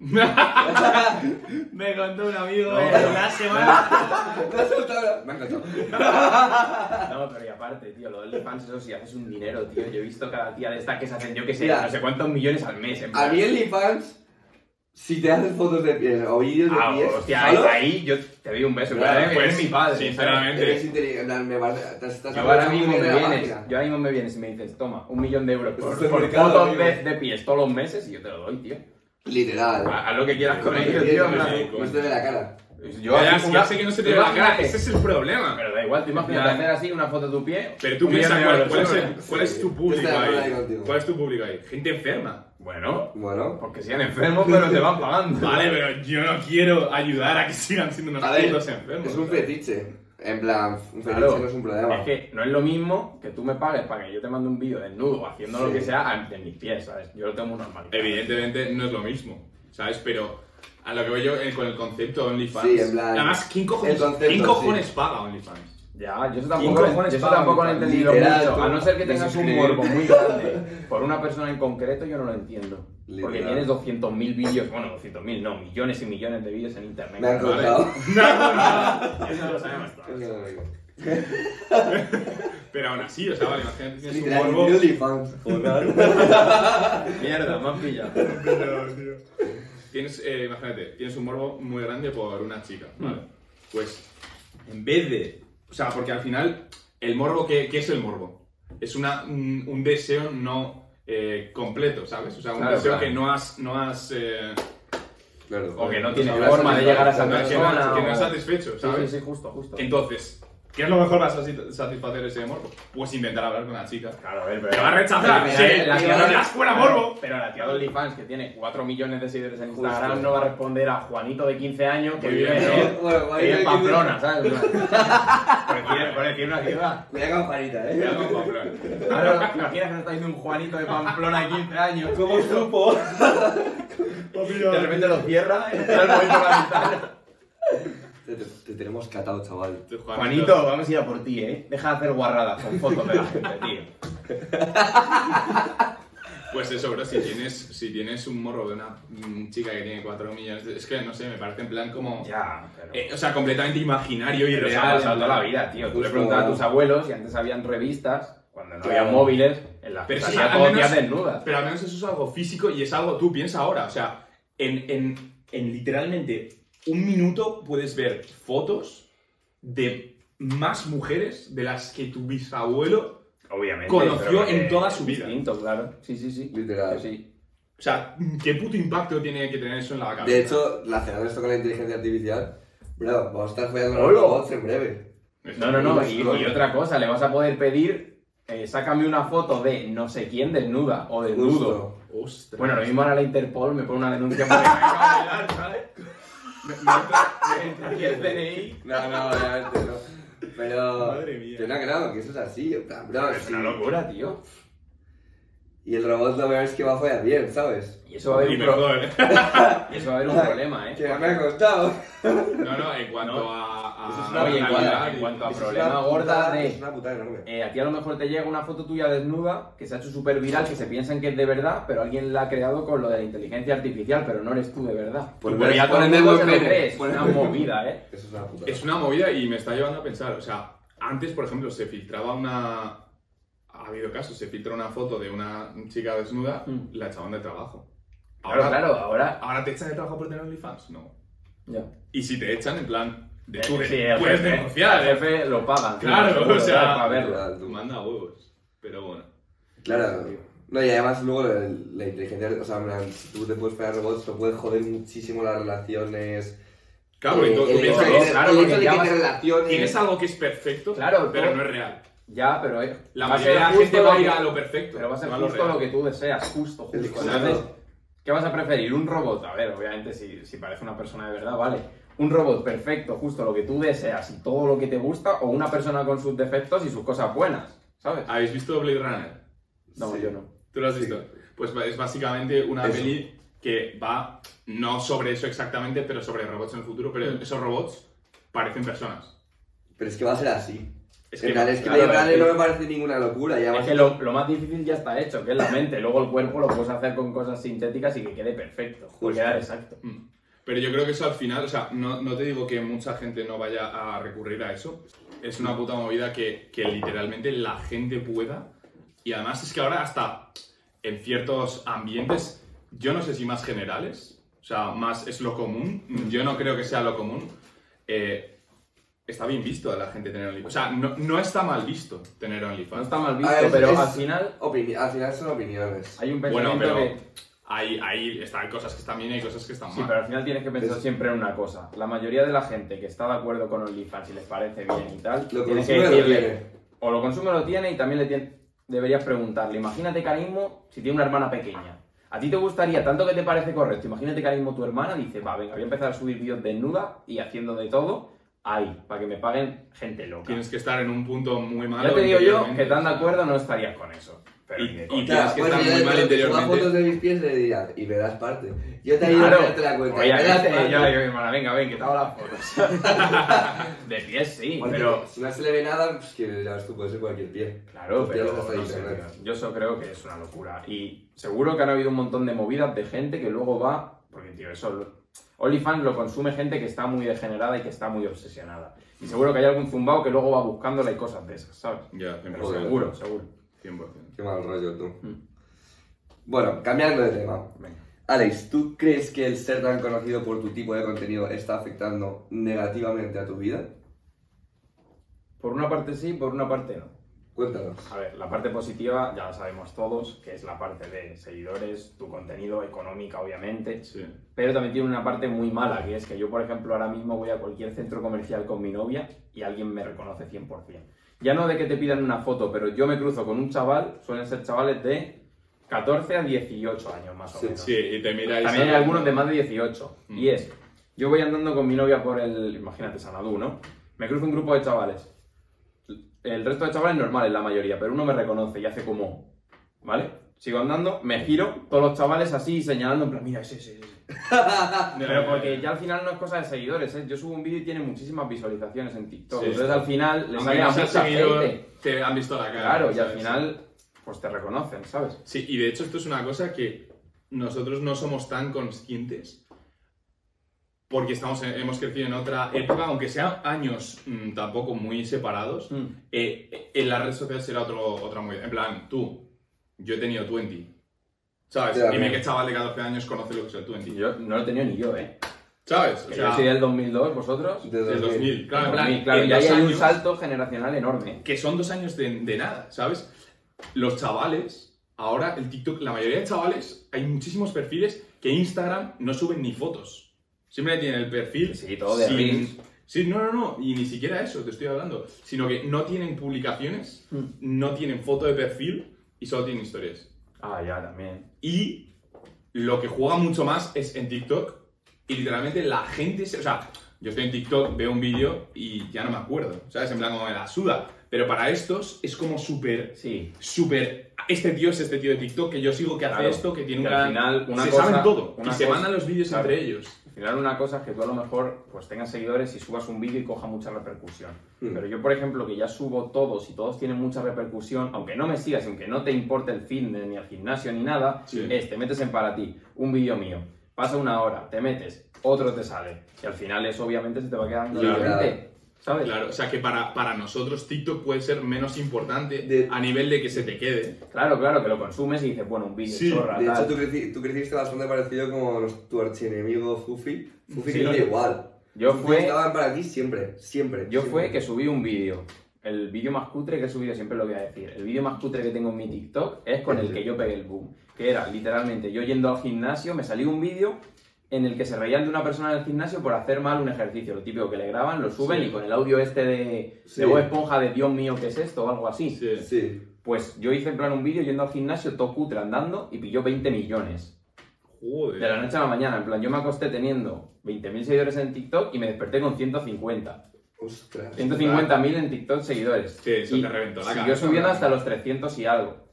Speaker 3: Me contó un amigo
Speaker 1: No,
Speaker 3: en la semana...
Speaker 2: Me ha soltado- Me ha encantado.
Speaker 1: No, pero y aparte, tío, lo de OnlyFans, eso sí, haces un dinero, tío. Yo he visto cada tía de estas que se hacen, yo que sé,
Speaker 2: Mira.
Speaker 1: no sé cuántos millones al mes. En
Speaker 2: A mí OnlyFans, si te haces fotos de pies o vídeos de
Speaker 1: Ah,
Speaker 2: pies,
Speaker 1: hostia, ahí, ahí yo te doy un beso.
Speaker 2: Claro,
Speaker 1: Claro,
Speaker 3: pues,
Speaker 1: eres mi padre.
Speaker 3: sinceramente.
Speaker 2: Eres inteligente, me te
Speaker 1: Yo ahora mismo me vienes, yo ahora mismo me vienes y me dices, toma, un millón de euros por, por fotos de, de pies todos los meses y yo te lo doy, tío.
Speaker 2: Literal.
Speaker 1: Haz lo que quieras con
Speaker 2: Sí,
Speaker 1: ello,
Speaker 2: sí,
Speaker 1: tío.
Speaker 2: No se te ve la cara.
Speaker 1: Yo
Speaker 3: Ya,
Speaker 1: una-
Speaker 3: ya sé que no se te ve la cara, ese es el problema.
Speaker 1: Pero da igual, tú imagínate
Speaker 3: Ya.
Speaker 1: hacer así una foto de tu pie.
Speaker 3: Pero tú piensas, ¿cuál, cuál es, cuál es tu público
Speaker 2: ahí.
Speaker 3: ¿Cuál es tu público ahí? Gente enferma.
Speaker 1: Bueno,
Speaker 2: Bueno.
Speaker 1: porque sean enfermos, pero te van pagando.
Speaker 3: Vale, pero yo no quiero ayudar a que sigan siendo unos
Speaker 2: A ver,
Speaker 3: putos enfermos.
Speaker 2: es un
Speaker 3: ¿sabes?
Speaker 2: fetiche. En plan, un fetiche
Speaker 1: Claro.
Speaker 2: no es un problema.
Speaker 1: Es que no es lo mismo que tú me pagues para que yo te mande un vídeo desnudo haciendo lo que sea de mis pies, ¿sabes? Yo lo tengo muy normal.
Speaker 3: Evidentemente no es lo mismo, ¿sabes? Pero a lo que voy yo eh, con el concepto de OnlyFans.
Speaker 2: Sí, en plan,
Speaker 3: Además, ¿quién cojones,
Speaker 2: el concepto,
Speaker 3: ¿quién cojones
Speaker 2: sí.
Speaker 3: paga OnlyFans?
Speaker 1: Ya, yo eso
Speaker 3: ¿Quién
Speaker 1: tampoco,
Speaker 3: cojones
Speaker 1: yo eso tampoco lo he entendido mucho. A no ser que tengas un morbo muy grande por una persona en concreto, yo no lo entiendo. Porque tienes 200.000 vídeos, bueno, 200.000 no, millones y millones de vídeos en internet.
Speaker 2: Me han contado.
Speaker 1: Eso lo sabemos
Speaker 2: lo.
Speaker 3: Pero aún así, o sea, vale, imagínate que tienes un morbo.
Speaker 1: Mierda, me han pillado.
Speaker 3: Tienes, eh, imagínate, tienes un morbo muy grande por una chica, ¿vale? Pues, en vez de... O sea, porque al final, el morbo, ¿qué, qué es el morbo? Es una, un, un deseo no eh, completo, ¿sabes? O sea, un
Speaker 1: Claro,
Speaker 3: deseo
Speaker 1: claro.
Speaker 3: que no has... No has eh,
Speaker 2: Claro.
Speaker 1: O que no tiene forma de llegar a esa
Speaker 3: no- que no-
Speaker 1: persona.
Speaker 3: que no es satisfecho, ¿sabes?
Speaker 1: sí, sí, justo, justo.
Speaker 3: Entonces, ¿qué es lo mejor para sati- satisfacer ese morbo? Pues intentar hablar con la chica.
Speaker 1: Claro, a ver, pero...
Speaker 3: ¡Te va a rechazar!
Speaker 1: Pero
Speaker 3: ¡Sí!
Speaker 1: la- la
Speaker 3: ¡Y
Speaker 1: tía
Speaker 3: no
Speaker 1: de-
Speaker 3: das fuera morbo!
Speaker 1: Pero la tía de OnlyFans, que tiene 4 millones de seguidores en Instagram,
Speaker 2: Justo.
Speaker 1: no va a responder a Juanito de 15 años que
Speaker 3: Muy
Speaker 1: vive
Speaker 3: bien,
Speaker 1: en,
Speaker 2: ¿no? Bueno,
Speaker 1: que
Speaker 2: Juanito
Speaker 1: vive
Speaker 2: de
Speaker 1: en
Speaker 2: 15
Speaker 1: Pamplona, ¿sabes? Por decir, una ciudad.
Speaker 2: Cuidado con Juanita,
Speaker 3: Cuidado
Speaker 2: eh.
Speaker 3: con Pamplona.
Speaker 1: Claro, ¿te imaginas que nos está diciendo un Juanito de Pamplona de 15 años?
Speaker 2: ¿Cómo supo?
Speaker 1: De repente lo cierra y está el en la ventana.
Speaker 2: Te, te- te tenemos catado, chaval.
Speaker 1: Juanito, vamos a ir a por ti, ¿eh? Deja de hacer guarradas con fotos de la gente, tío.
Speaker 3: Pues eso, bro, si tienes, si tienes un morro de una mm, chica que tiene 4 millones, de- es que no sé, me parece en plan como.
Speaker 1: Ya, pero...
Speaker 3: eh, o sea, completamente imaginario y
Speaker 1: Pero eso ha
Speaker 3: real.
Speaker 1: pasado toda la vida, tío. Tú le
Speaker 2: Justo.
Speaker 1: preguntabas a tus abuelos y antes habían revistas, cuando no
Speaker 2: Claro.
Speaker 1: había móviles, en las que
Speaker 3: Pero
Speaker 1: salía
Speaker 3: al
Speaker 1: todo
Speaker 3: menos-
Speaker 1: desnudas.
Speaker 3: Pero al menos eso es algo físico y es algo, tú piensa ahora, o sea, en, en, en literalmente un minuto puedes ver fotos de más mujeres de las que tu bisabuelo.
Speaker 1: Obviamente.
Speaker 3: Conoció en toda su vida.
Speaker 1: Distinto, claro. Sí, sí, sí.
Speaker 2: Literal.
Speaker 1: Sí.
Speaker 3: O sea, ¿qué puto impacto tiene que tener eso en la cabeza?
Speaker 2: De hecho, relacionado esto con la inteligencia artificial, bro, vamos a estar follando los robots en breve.
Speaker 1: No, no, no. Y, y otra cosa, le vas a poder pedir, eh, sácame una foto de no sé quién desnuda o desnudo.
Speaker 2: Justo.
Speaker 3: Ostras.
Speaker 1: Bueno, lo mismo ahora la Interpol me pone una denuncia por bailar, ¿sabes? Me, me entra, me entra aquí el CNI.
Speaker 2: No, no, obviamente no. Pero.
Speaker 3: Madre mía.
Speaker 2: Que no, claro, que eso es así. bro,
Speaker 1: Es
Speaker 2: sí.
Speaker 1: una locura, tío.
Speaker 2: Y el robot lo veo es que va a follar bien, ¿sabes?
Speaker 1: Y eso va a haber
Speaker 3: Y
Speaker 1: un, pro-
Speaker 3: mejor.
Speaker 1: y eso va a haber un problema, ¿eh?
Speaker 2: Que me ha costado.
Speaker 3: No, no, en cuanto
Speaker 1: No.
Speaker 3: a. a
Speaker 2: Eso es una-
Speaker 1: Oye, en cuanto, en a
Speaker 2: Eso es
Speaker 1: problema
Speaker 2: una
Speaker 1: gorda
Speaker 2: putada-
Speaker 1: de...
Speaker 2: Es una putada enorme.
Speaker 1: Eh, a ti a lo mejor te llega una foto tuya desnuda que se ha hecho súper viral, que se piensan que es de verdad, pero alguien la ha creado con lo de la inteligencia artificial, pero no eres tú de verdad.
Speaker 2: Pues
Speaker 1: pero ya todo el
Speaker 2: ponme
Speaker 1: mundo
Speaker 2: buen
Speaker 1: se lo
Speaker 2: pene.
Speaker 1: cree, es una movida, ¿eh?
Speaker 2: Eso es una putada.
Speaker 3: Es una movida y me está llevando a pensar, o sea, antes, por ejemplo, se filtraba una... Ha habido casos, se filtra una foto de una chica desnuda,
Speaker 1: Mm.
Speaker 3: la echaban de trabajo.
Speaker 1: Claro, claro, ahora...
Speaker 3: ¿Ahora te echan de trabajo por tener OnlyFans? No.
Speaker 1: Ya.
Speaker 3: Y si te echan, en plan, de tú, de-
Speaker 1: sí,
Speaker 3: puedes
Speaker 1: jefe,
Speaker 3: denunciar,
Speaker 1: el
Speaker 3: ¿eh?
Speaker 1: jefe lo pagan.
Speaker 3: Claro, o sea,
Speaker 1: para verlo.
Speaker 2: Tú.
Speaker 3: Manda huevos. Pero bueno.
Speaker 2: Claro. No, y además luego la, la inteligencia, o sea, si tú te puedes pegar robots, lo puede joder muchísimo las relaciones.
Speaker 3: Claro, y
Speaker 2: Eh,
Speaker 3: tú, tú
Speaker 2: el
Speaker 3: piensas que
Speaker 2: de-
Speaker 1: claro, porque ya vas-
Speaker 2: te relaciones.
Speaker 3: tienes algo que es perfecto,
Speaker 1: Claro,
Speaker 3: pero
Speaker 1: todo-
Speaker 3: no es real.
Speaker 1: Ya, pero eh,
Speaker 3: La mayoría de la gente va a
Speaker 1: lo
Speaker 3: ir a lo perfecto.
Speaker 1: Pero va a ser
Speaker 3: lo
Speaker 1: justo
Speaker 3: real.
Speaker 1: lo que tú deseas, justo.
Speaker 2: Es justo.
Speaker 1: Entonces, ¿qué vas a preferir? ¿Un robot? A ver, obviamente, si, si parece una persona de verdad, vale. Un robot perfecto, justo lo que tú deseas y todo lo que te gusta, o una persona con sus defectos y sus cosas buenas, ¿sabes?
Speaker 3: ¿Habéis visto Blade Runner?
Speaker 1: No,
Speaker 2: Sí.
Speaker 1: yo no.
Speaker 3: ¿Tú lo has visto? Pues es básicamente una
Speaker 2: Eso.
Speaker 3: peli que va, no sobre eso exactamente, pero sobre robots en el futuro, pero
Speaker 1: Mm.
Speaker 3: esos robots parecen personas.
Speaker 2: Pero es que va a ser así.
Speaker 3: Es
Speaker 2: en
Speaker 3: que,
Speaker 2: es que
Speaker 1: claro,
Speaker 2: Blade Runner no me parece ninguna locura.
Speaker 1: Es que lo, lo más difícil ya está hecho, que es la mente. Luego el cuerpo lo puedes hacer con cosas sintéticas y que quede perfecto,
Speaker 2: Justo.
Speaker 1: quedar exacto.
Speaker 3: Mm. Pero yo creo que eso al final, o sea, no, no te digo que mucha gente no vaya a recurrir a eso. Es una puta movida que, que literalmente la gente pueda. Y además es que ahora hasta en ciertos ambientes, yo no sé si más generales, o sea, más es lo común, yo no creo que sea lo común. eh, está bien visto a la gente tener OnlyFans. O sea, no, no está mal visto tener
Speaker 1: No
Speaker 3: OnlyFans.
Speaker 1: está mal visto,
Speaker 2: es-
Speaker 1: pero
Speaker 2: es-
Speaker 1: al final
Speaker 2: al final son opiniones.
Speaker 1: hay un
Speaker 3: Bueno,
Speaker 1: pensamiento
Speaker 3: pero
Speaker 1: que...
Speaker 3: ahí, ahí están cosas que están bien y hay cosas que están
Speaker 1: Sí,
Speaker 3: mal.
Speaker 1: pero al final tienes que pensar siempre en una cosa. La mayoría de la gente que está de acuerdo con OnlyFans y les parece bien y tal,
Speaker 2: Lo
Speaker 1: tienes que
Speaker 2: lo
Speaker 1: decirle,
Speaker 2: tiene.
Speaker 1: o lo consume o lo tiene y también le tien- deberías preguntarle, imagínate mismo, si tiene una hermana pequeña, ¿a ti te gustaría, tanto que te parece correcto, imagínate que ahora mismo tu hermana dice, va, venga, voy a empezar a subir vídeos desnuda y haciendo de todo, ahí, para que me paguen gente loca.
Speaker 3: Tienes que estar en un punto muy malo.
Speaker 1: Ya te digo yo que tan de acuerdo no estarías con eso. Pero
Speaker 3: Y- y tienes que
Speaker 2: pues
Speaker 3: estar muy
Speaker 2: le-
Speaker 3: mal
Speaker 2: le
Speaker 3: interiormente.
Speaker 2: fotos de mis pies le diría, y me das parte. Yo te ayudo
Speaker 1: Claro,
Speaker 2: a darte la cuenta. y me das
Speaker 1: obviamente,
Speaker 2: parte.
Speaker 1: yo digo, mi hermana, venga, ven, que te hago las fotos. de pies sí,
Speaker 2: Porque
Speaker 1: pero...
Speaker 2: si no se le ve nada, pues que ya ves tú, puede ser cualquier pie.
Speaker 1: Claro,
Speaker 2: ya
Speaker 1: pero no sé, yo eso creo que es una locura. Y seguro que han habido un montón de movidas de gente que luego va... Porque, tío, eso... OnlyFans lo consume gente que está muy degenerada y que está muy obsesionada. Y seguro que hay algún zumbao que luego va buscándole cosas de esas, ¿sabes?
Speaker 3: Ya,
Speaker 1: Pero
Speaker 3: 100%.
Speaker 2: Joder.
Speaker 1: seguro, seguro.
Speaker 3: 100%.
Speaker 2: Qué mal rollo tú.
Speaker 1: Mm.
Speaker 2: Bueno, cambiando de tema.
Speaker 1: Venga.
Speaker 2: Alex, ¿tú crees que el ser tan conocido por tu tipo de contenido está afectando negativamente a tu vida?
Speaker 1: Por una parte sí, por una parte no.
Speaker 2: Cuéntanos.
Speaker 1: A ver, la parte positiva ya la sabemos todos, que es la parte de seguidores, tu contenido, económica obviamente,
Speaker 3: Sí.
Speaker 1: pero también tiene una parte muy mala, que es que yo, por ejemplo, ahora mismo voy a cualquier centro comercial con mi novia y alguien me reconoce 100%. Ya no de que te pidan una foto, pero yo me cruzo con un chaval, suelen ser chavales de 14 a 18 años más o
Speaker 2: Sí,
Speaker 1: menos.
Speaker 3: Sí, y te miráis.
Speaker 1: También hay algunos de más de 18.
Speaker 3: Mm.
Speaker 1: Y es, yo voy andando con mi novia por el, imagínate, Sanadú, ¿no? Me cruzo un grupo de chavales. El resto de chavales normales, la mayoría, pero uno me reconoce y hace como, ¿vale? Sigo andando, me giro, todos los chavales así señalando en plan, mira, ese, ese, ese. Pero porque ya al final no es cosa de seguidores, ¿eh? Yo subo un vídeo y tiene muchísimas visualizaciones en TikTok.
Speaker 3: Sí,
Speaker 1: Entonces
Speaker 3: sí.
Speaker 1: al final le
Speaker 3: Aunque
Speaker 1: sale a mucha
Speaker 3: seguidor,
Speaker 1: gente.
Speaker 3: te han visto la cara.
Speaker 1: Claro, y al final, pues te reconocen, ¿sabes?
Speaker 3: Sí, y de hecho esto es una cosa que nosotros no somos tan conscientes porque estamos en- hemos crecido en otra época, aunque sean años mm, tampoco muy separados,
Speaker 1: Mm.
Speaker 3: eh, en la red social será otro, otra muy... En plan, tú, yo he tenido 20, ¿sabes?
Speaker 2: Ya,
Speaker 3: Dime qué chaval de 14 años conoce lo que es el 20,
Speaker 1: Yo no lo he tenido ni yo, ¿eh?
Speaker 3: ¿sabes? O
Speaker 1: Que
Speaker 3: sea,
Speaker 1: yo soy del 2002, ¿vosotros?
Speaker 2: De
Speaker 3: del 2000, claro, en plan,
Speaker 1: mí, claro,
Speaker 3: en
Speaker 1: y ahí
Speaker 3: dos
Speaker 1: hay un
Speaker 3: años-
Speaker 1: salto generacional enorme.
Speaker 3: que son dos años de, de nada, ¿sabes? Los chavales, ahora el TikTok, la mayoría de chavales, hay muchísimos perfiles que Instagram no suben ni fotos. Siempre tienen el perfil.
Speaker 1: Sí, todo de
Speaker 3: sin-. Sí, no, no, no, y ni siquiera eso te estoy hablando, sino que no tienen publicaciones,
Speaker 1: Mm.
Speaker 3: no tienen foto de perfil y solo tienen historias.
Speaker 1: Ah, ya, también.
Speaker 3: Y lo que juega mucho más es en TikTok. Y literalmente la gente, se- o sea, yo estoy en TikTok, veo un vídeo y ya no me acuerdo, ¿sabes? En plan como me la suda. Pero para estos es como súper,
Speaker 1: Sí.
Speaker 3: súper... Este tío es este tío de TikTok que yo sigo que hace
Speaker 1: Claro.
Speaker 3: esto, que tiene
Speaker 1: Que
Speaker 3: un
Speaker 1: al
Speaker 3: canal...
Speaker 1: final, una
Speaker 3: se
Speaker 1: cosa-
Speaker 3: saben todo.
Speaker 1: una
Speaker 3: y se
Speaker 1: cosa-
Speaker 3: mandan los vídeos
Speaker 1: claro.
Speaker 3: entre ellos.
Speaker 1: Al final una cosa es que tú a lo mejor pues tengas seguidores y subas un vídeo y coja mucha repercusión.
Speaker 2: Mm.
Speaker 1: Pero yo, por ejemplo, que ya subo todos y todos tienen mucha repercusión, aunque no me sigas, aunque no te importe el fitness, ni el gimnasio, ni nada,
Speaker 3: Sí.
Speaker 1: es, te metes en para ti, un vídeo mío, pasa una hora, te metes, otro te sale. Y al final eso obviamente se te va quedando
Speaker 3: Claro.
Speaker 1: ¿Sabes?
Speaker 3: Claro, o sea que para, para nosotros TikTok puede ser menos importante
Speaker 2: De-
Speaker 3: a nivel de que se te quede.
Speaker 1: Claro, claro, que lo consumes y dices, bueno, un vídeo
Speaker 3: Sí,
Speaker 1: chorra,
Speaker 2: De hecho,
Speaker 1: tal.
Speaker 2: tú, creci- tú creciste bastante parecido como los- tu archienemigo Fufi. Fufi
Speaker 3: Sí,
Speaker 2: creció
Speaker 3: ¿no?
Speaker 2: igual.
Speaker 1: Yo
Speaker 2: Fufi
Speaker 1: fue,
Speaker 2: Estaban para ti siempre, siempre.
Speaker 1: yo
Speaker 2: siempre.
Speaker 1: fue que subí un vídeo. El vídeo más cutre que he subido, siempre lo voy a decir. El vídeo más cutre que tengo en mi TikTok es con el que yo pegué el boom. Que era literalmente yo yendo al gimnasio, me salió un vídeo en el que se reían de una persona en el gimnasio por hacer mal un ejercicio. Lo típico que le graban, lo suben
Speaker 3: Sí.
Speaker 1: y con el audio este de,
Speaker 2: Sí.
Speaker 1: de Bob Esponja de Dios mío, ¿qué es esto? o algo así.
Speaker 3: Sí.
Speaker 2: Sí.
Speaker 1: Pues yo hice en plan un vídeo yendo al gimnasio, todo cutre andando y pilló 20 millones.
Speaker 3: Joder.
Speaker 1: De la noche a la mañana, en plan, yo me acosté teniendo 20.000 seguidores en TikTok y me desperté con 150.
Speaker 2: Ostras.
Speaker 1: 150.000 en TikTok seguidores.
Speaker 3: Sí, eso
Speaker 1: y
Speaker 3: te reventó la
Speaker 1: siguió subiendo hasta los 300 y algo.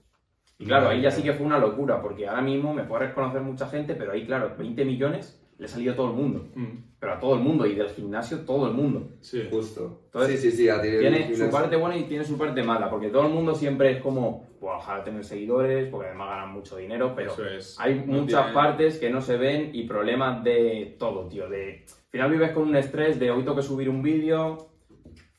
Speaker 1: Y claro, ahí ya sí que fue una locura, porque ahora mismo me puede reconocer mucha gente, pero ahí, claro, 20 millones le salió a todo el mundo.
Speaker 3: Mm,
Speaker 1: Pero a todo el mundo, y del gimnasio todo el mundo.
Speaker 3: Sí.
Speaker 2: Justo.
Speaker 1: Entonces,
Speaker 2: sí, sí, sí. A ti
Speaker 1: Tiene su parte buena y tiene su parte mala, porque todo el mundo siempre es como, pues ojalá tener seguidores, porque además ganan mucho dinero, pero
Speaker 3: Eso es.
Speaker 1: hay
Speaker 3: No
Speaker 1: muchas
Speaker 3: tiene-
Speaker 1: partes que no se ven y problemas de todo, tío. De, al final vives con un estrés de hoy tengo que subir un vídeo,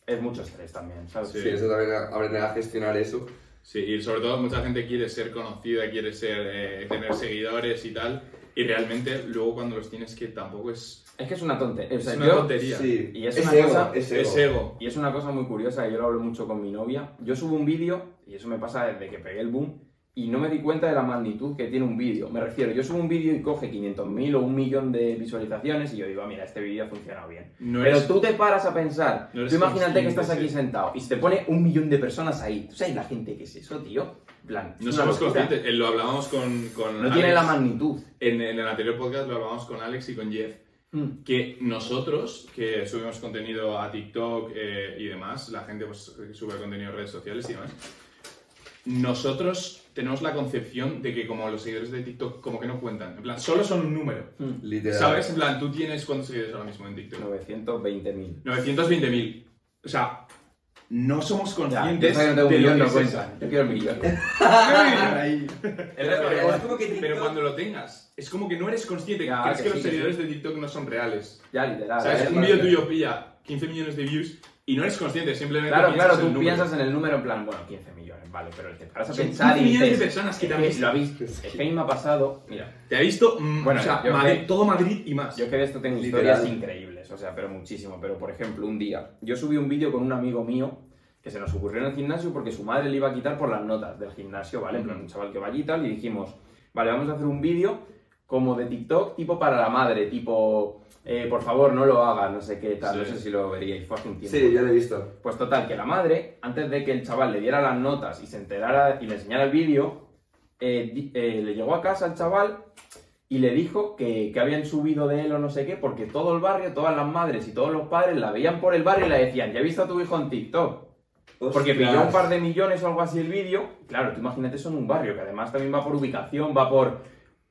Speaker 1: es mucho estrés también, ¿sabes?
Speaker 2: Sí, eso también a- aprender a gestionar eso.
Speaker 3: Sí, y sobre todo mucha gente quiere ser conocida, quiere ser, eh, tener seguidores y tal. Y realmente luego cuando los tienes que tampoco es,
Speaker 1: Es que es una tontería. O sea,
Speaker 3: es una
Speaker 1: yo-
Speaker 3: tontería.
Speaker 2: Sí.
Speaker 1: Y es
Speaker 2: es
Speaker 1: una
Speaker 2: ego,
Speaker 1: cosa-
Speaker 2: es ego.
Speaker 3: Es ego.
Speaker 1: Y es una cosa muy curiosa, y yo lo hablo mucho con mi novia. Yo subo un vídeo, y eso me pasa desde que pegué el boom, y no me di cuenta de la magnitud que tiene un vídeo. Me refiero, yo subo un vídeo y coge 500.000 o un millón de visualizaciones, y yo digo, mira, este vídeo ha funcionado bien.
Speaker 3: No
Speaker 1: Pero
Speaker 3: eres-
Speaker 1: tú te paras a pensar,
Speaker 3: No
Speaker 1: tú imagínate que estás aquí sentado, y se te pone un millón de personas ahí. ¿Tú sabes la gente que es eso, tío? Plan,
Speaker 3: No somos conscientes. Eh, Lo hablábamos con, con
Speaker 1: No tiene la magnitud.
Speaker 3: En, en el anterior podcast lo hablábamos con Alex y con Jeff.
Speaker 1: Mm.
Speaker 3: Que nosotros, que subimos contenido a TikTok eh, y demás, la gente pues, sube contenido en redes sociales y demás, nosotros tenemos la concepción de que como los seguidores de TikTok como que no cuentan. En plan, solo son un número.
Speaker 1: Mm.
Speaker 2: Literal.
Speaker 3: ¿Sabes? En plan, tú tienes cuántos seguidores ahora mismo en TikTok.
Speaker 1: 920.000.
Speaker 3: 920.000. O sea, no somos
Speaker 1: Ya,
Speaker 3: conscientes
Speaker 1: un
Speaker 3: de lo que
Speaker 1: no. Yo quiero el millón.
Speaker 2: Pero
Speaker 3: cuando lo tengas, es como que no eres consciente.
Speaker 1: Ya,
Speaker 3: crees
Speaker 1: que
Speaker 3: que,
Speaker 1: sí,
Speaker 3: los seguidores
Speaker 1: sí.
Speaker 3: de TikTok no son reales.
Speaker 1: Ya, literal.
Speaker 3: ¿Sabes? Un vídeo tuyo pilla 15 millones de views y no eres consciente, simplemente
Speaker 1: Claro,
Speaker 3: piensas
Speaker 1: claro,
Speaker 3: en
Speaker 1: tú piensas en el número en plan, bueno, 15 millones, vale, pero te paras a
Speaker 3: Son
Speaker 1: pensar
Speaker 3: 15
Speaker 1: y
Speaker 3: millones
Speaker 1: dices,
Speaker 3: de personas que te han visto.
Speaker 1: Lo ha visto. Es que a mí me ha pasado, mira,
Speaker 3: Te ha visto, mm,
Speaker 1: Bueno,
Speaker 3: o sea,
Speaker 1: yo
Speaker 3: Madrid-
Speaker 1: que-
Speaker 3: todo Madrid y más.
Speaker 1: yo que de esto tengo
Speaker 2: Literal.
Speaker 1: historias increíbles, o sea, pero muchísimo. Pero, por ejemplo, un día, yo subí un vídeo con un amigo mío que se nos ocurrió en el gimnasio porque su madre le iba a quitar por las notas del gimnasio, ¿vale? En plan, un chaval que va allí y tal, y dijimos, vale, vamos a hacer un vídeo como de TikTok, tipo para la madre, tipo, eh, por favor, no lo haga, no sé qué tal,
Speaker 3: Sí.
Speaker 1: no sé si lo veríais, fue hace un tiempo.
Speaker 2: Sí, ya lo he visto.
Speaker 1: Pues total, que la madre, antes de que el chaval le diera las notas y se enterara y le enseñara el vídeo, eh, eh, le llegó a casa al chaval y le dijo que, que habían subido de él o no sé qué, porque todo el barrio, todas las madres y todos los padres la veían por el barrio y le decían, ya he visto a tu hijo en TikTok. Porque pilló un par de millones o algo así el vídeo. Claro, tú imagínate eso en un barrio, que además también va por ubicación, va por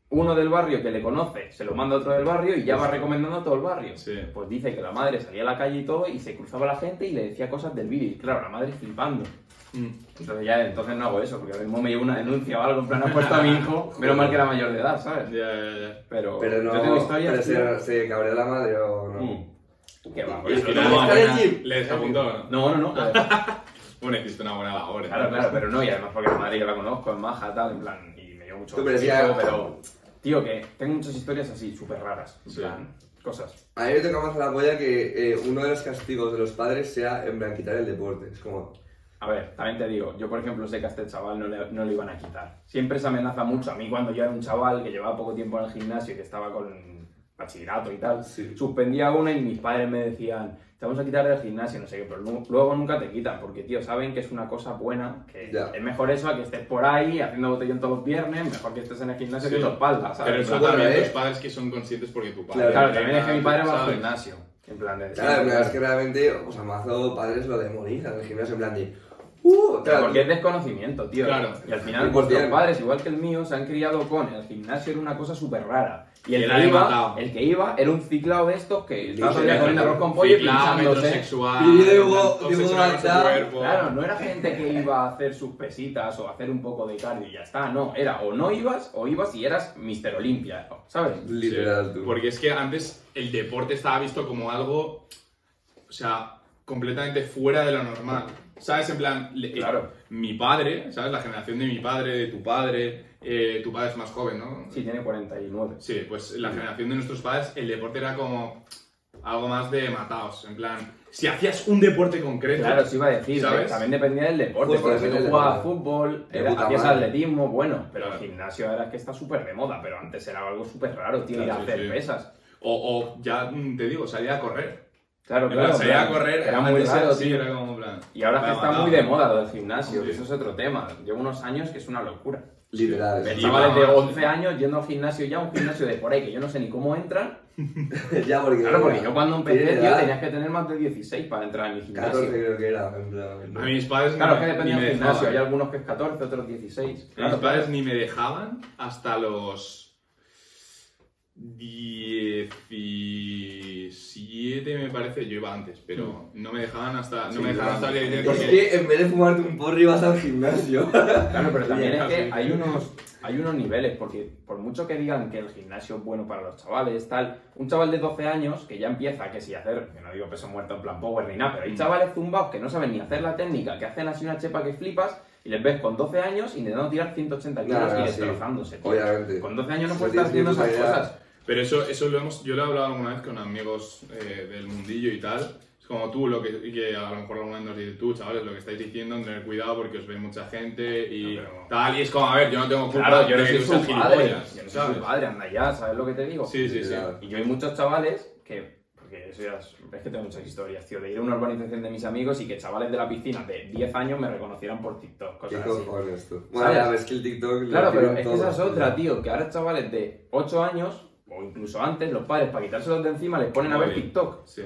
Speaker 1: uno del barrio que le conoce, se lo manda a otro del barrio y ya va recomendando a todo el barrio.
Speaker 3: Sí.
Speaker 1: Pues dice que la madre salía a la calle y todo y se cruzaba la gente y le decía cosas del vídeo. Y claro, la madre flipando.
Speaker 3: Mm.
Speaker 1: Entonces ya, entonces no hago eso, porque ahora mismo me llevo una denuncia o algo, en plan, han puesto a mi hijo, menos mal que era mayor de edad, ¿sabes?
Speaker 3: Ya, ya, ya.
Speaker 1: Pero,
Speaker 2: Pero no.
Speaker 1: yo tengo historias,
Speaker 2: pero se, se cabrea la madre o no.
Speaker 1: Mm. Que va, pues, no, no,
Speaker 2: ¿Está
Speaker 1: buena-
Speaker 2: en el gym?
Speaker 3: ¿Le desapuntó o no?
Speaker 1: no, no, no.
Speaker 3: Bueno, hiciste una buena labor.
Speaker 1: Claro, claro, pero no, y además porque la madre yo la conozco, es maja, tal, en plan, y me dio mucho
Speaker 2: Tú, pero,
Speaker 1: tío, que tengo muchas historias así, súper raras, en
Speaker 3: Sí.
Speaker 1: plan, cosas.
Speaker 2: A mí me toca más la polla que eh, uno de los castigos de los padres sea en plan quitar el deporte. Es como.
Speaker 1: A ver, también te digo, yo por ejemplo sé que a este chaval no le, no le iban a quitar. Siempre se amenaza mucho. A mí cuando yo era un chaval que llevaba poco tiempo en el gimnasio y que estaba con bachillerato y tal,
Speaker 2: Sí.
Speaker 1: suspendía una y mis padres me decían, te vamos a quitar del gimnasio, no sé qué, pero lu- luego nunca te quitan, porque, tío, saben que es una cosa buena, que
Speaker 2: Ya.
Speaker 1: es mejor eso a que estés por ahí haciendo botellón todos los viernes, mejor que estés en el gimnasio
Speaker 3: Sí.
Speaker 1: que tu espalda, ¿sabes?
Speaker 3: Pero eso también
Speaker 2: ¿eh?
Speaker 3: tus padres que son conscientes porque tu padre.
Speaker 2: Claro,
Speaker 1: Claro, también es que mi padre va al gimnasio, en plan de...
Speaker 2: Claro, pero es que realmente, o sea, mazo padres lo demonizan en el gimnasio en plan de. ¡Uh! Claro,
Speaker 1: porque es desconocimiento, tío.
Speaker 3: Claro.
Speaker 1: Y al final,
Speaker 2: 100%.
Speaker 1: vuestros padres, igual que el mío, se han criado con el gimnasio era una cosa súper rara. Y el
Speaker 3: Y
Speaker 1: que, iba,
Speaker 3: matado.
Speaker 1: el que iba era un ciclado de estos que estaba
Speaker 2: Literal.
Speaker 1: comiendo arroz con pollo y
Speaker 3: Ciclado,
Speaker 1: pinchándose.
Speaker 2: Y
Speaker 3: sexual
Speaker 2: alta.
Speaker 3: cuerpo.
Speaker 1: Claro, no era gente que iba a hacer sus pesitas o a hacer un poco de cardio y ya está, no. Era o no ibas o ibas y eras Mr. Olimpia, ¿sabes?
Speaker 2: Literal,
Speaker 3: Sí,
Speaker 2: tú.
Speaker 3: Porque es que antes el deporte estaba visto como algo, o sea, completamente fuera de lo normal. ¿Sabes? En plan, le-
Speaker 1: Claro.
Speaker 3: mi padre, ¿sabes? La generación de mi padre, de tu padre, eh, tu padre es más joven, ¿no?
Speaker 1: Sí, tiene 49.
Speaker 3: Sí, pues la generación de nuestros padres, el deporte era como algo más de mataos. En plan, si hacías un deporte concreto,
Speaker 1: Claro, sí iba a decir,
Speaker 3: ¿Sabes?
Speaker 1: también dependía del deporte, porque si tú jugabas fútbol, era, hacías
Speaker 2: madre.
Speaker 1: atletismo, bueno, pero
Speaker 3: Claro.
Speaker 1: el gimnasio ahora es que está súper de moda, pero antes era algo súper raro, tío, ir
Speaker 3: Claro,
Speaker 1: a
Speaker 3: sí,
Speaker 1: hacer
Speaker 3: sí.
Speaker 1: pesas.
Speaker 3: o, o ya mm, te digo, salir a correr.
Speaker 1: Claro,
Speaker 3: En plan,
Speaker 1: claro.
Speaker 3: salir a
Speaker 1: claro.
Speaker 3: correr
Speaker 1: Era muy raro,
Speaker 3: sí, era como plan.
Speaker 1: Y ahora que está muy de moda lo del gimnasio, que
Speaker 3: Sí.
Speaker 1: eso es otro tema. Llevo unos años que es una locura.
Speaker 2: Literal.
Speaker 1: Ves
Speaker 3: Y
Speaker 1: chavales de
Speaker 3: va-
Speaker 1: 11 años yendo al gimnasio ya, un gimnasio de por ahí, que yo no sé ni cómo entran.
Speaker 2: ya, porque.
Speaker 1: Claro, porque yo cuando empecé, tío, tenías que tener más de 16 para entrar en mi
Speaker 2: 14
Speaker 1: gimnasio.
Speaker 2: creo que era, en plan.
Speaker 3: A mis padres
Speaker 1: Claro, es que
Speaker 3: me
Speaker 1: del gimnasio.
Speaker 3: dejaban.
Speaker 1: Hay algunos que es 14, otros 16.
Speaker 3: Mis
Speaker 1: Claro,
Speaker 3: padres
Speaker 1: claro.
Speaker 3: ni me dejaban hasta los 17 me parece, yo iba antes, pero no me dejaban hasta, no
Speaker 1: Sí,
Speaker 3: me dejaban hasta 17
Speaker 2: Es
Speaker 3: porque
Speaker 2: que en vez de fumarte un porro ibas al gimnasio.
Speaker 1: Claro, pero también es que hay unos, hay unos niveles, porque por mucho que digan que el gimnasio es bueno para los chavales, tal, un chaval de 12 años que ya empieza, que si hacer, que no digo peso muerto en plan power ni nada, pero hay
Speaker 3: Mm.
Speaker 1: chavales zumbados que no saben ni hacer la técnica, que hacen así una chepa que flipas, y les ves con 12 años intentando tirar 180 kilos y
Speaker 2: sí.
Speaker 1: destrozándose. tío.
Speaker 2: Obviamente.
Speaker 1: Con 12 años no puedes estar
Speaker 2: tienes
Speaker 1: haciendo
Speaker 2: ni
Speaker 1: esas
Speaker 2: puta idea.
Speaker 1: cosas.
Speaker 3: Pero eso, eso lo hemos, yo lo he hablado alguna vez con amigos eh, del mundillo y tal. Es como tú, lo que, y que a lo mejor alguna vez nos dice tú, chavales, lo que estáis diciendo, tener cuidado porque os ve mucha gente y
Speaker 1: No, pero-
Speaker 3: tal. Y es como, a ver, yo no tengo culpa
Speaker 1: Claro, yo no soy su padre, yo no soy su padre, anda ya, ¿sabes lo que te digo?
Speaker 3: Sí, sí, sí.
Speaker 1: Y yo hay muchos chavales que, porque eso ya es, es que tengo muchas historias, tío, de ir a una urbanización de mis amigos y que chavales de la piscina de 10 años me reconocieran por TikTok,
Speaker 2: ¿Qué
Speaker 1: cosas así.
Speaker 2: cojones tú? Bueno,
Speaker 1: ¿Sabes?
Speaker 2: ya ves que el TikTok.
Speaker 1: Claro, pero es que esa es otra, tío, que ahora chavales de 8 años, o incluso antes, los padres, para quitárselos de encima, les ponen a ver. TikTok.
Speaker 3: Sí.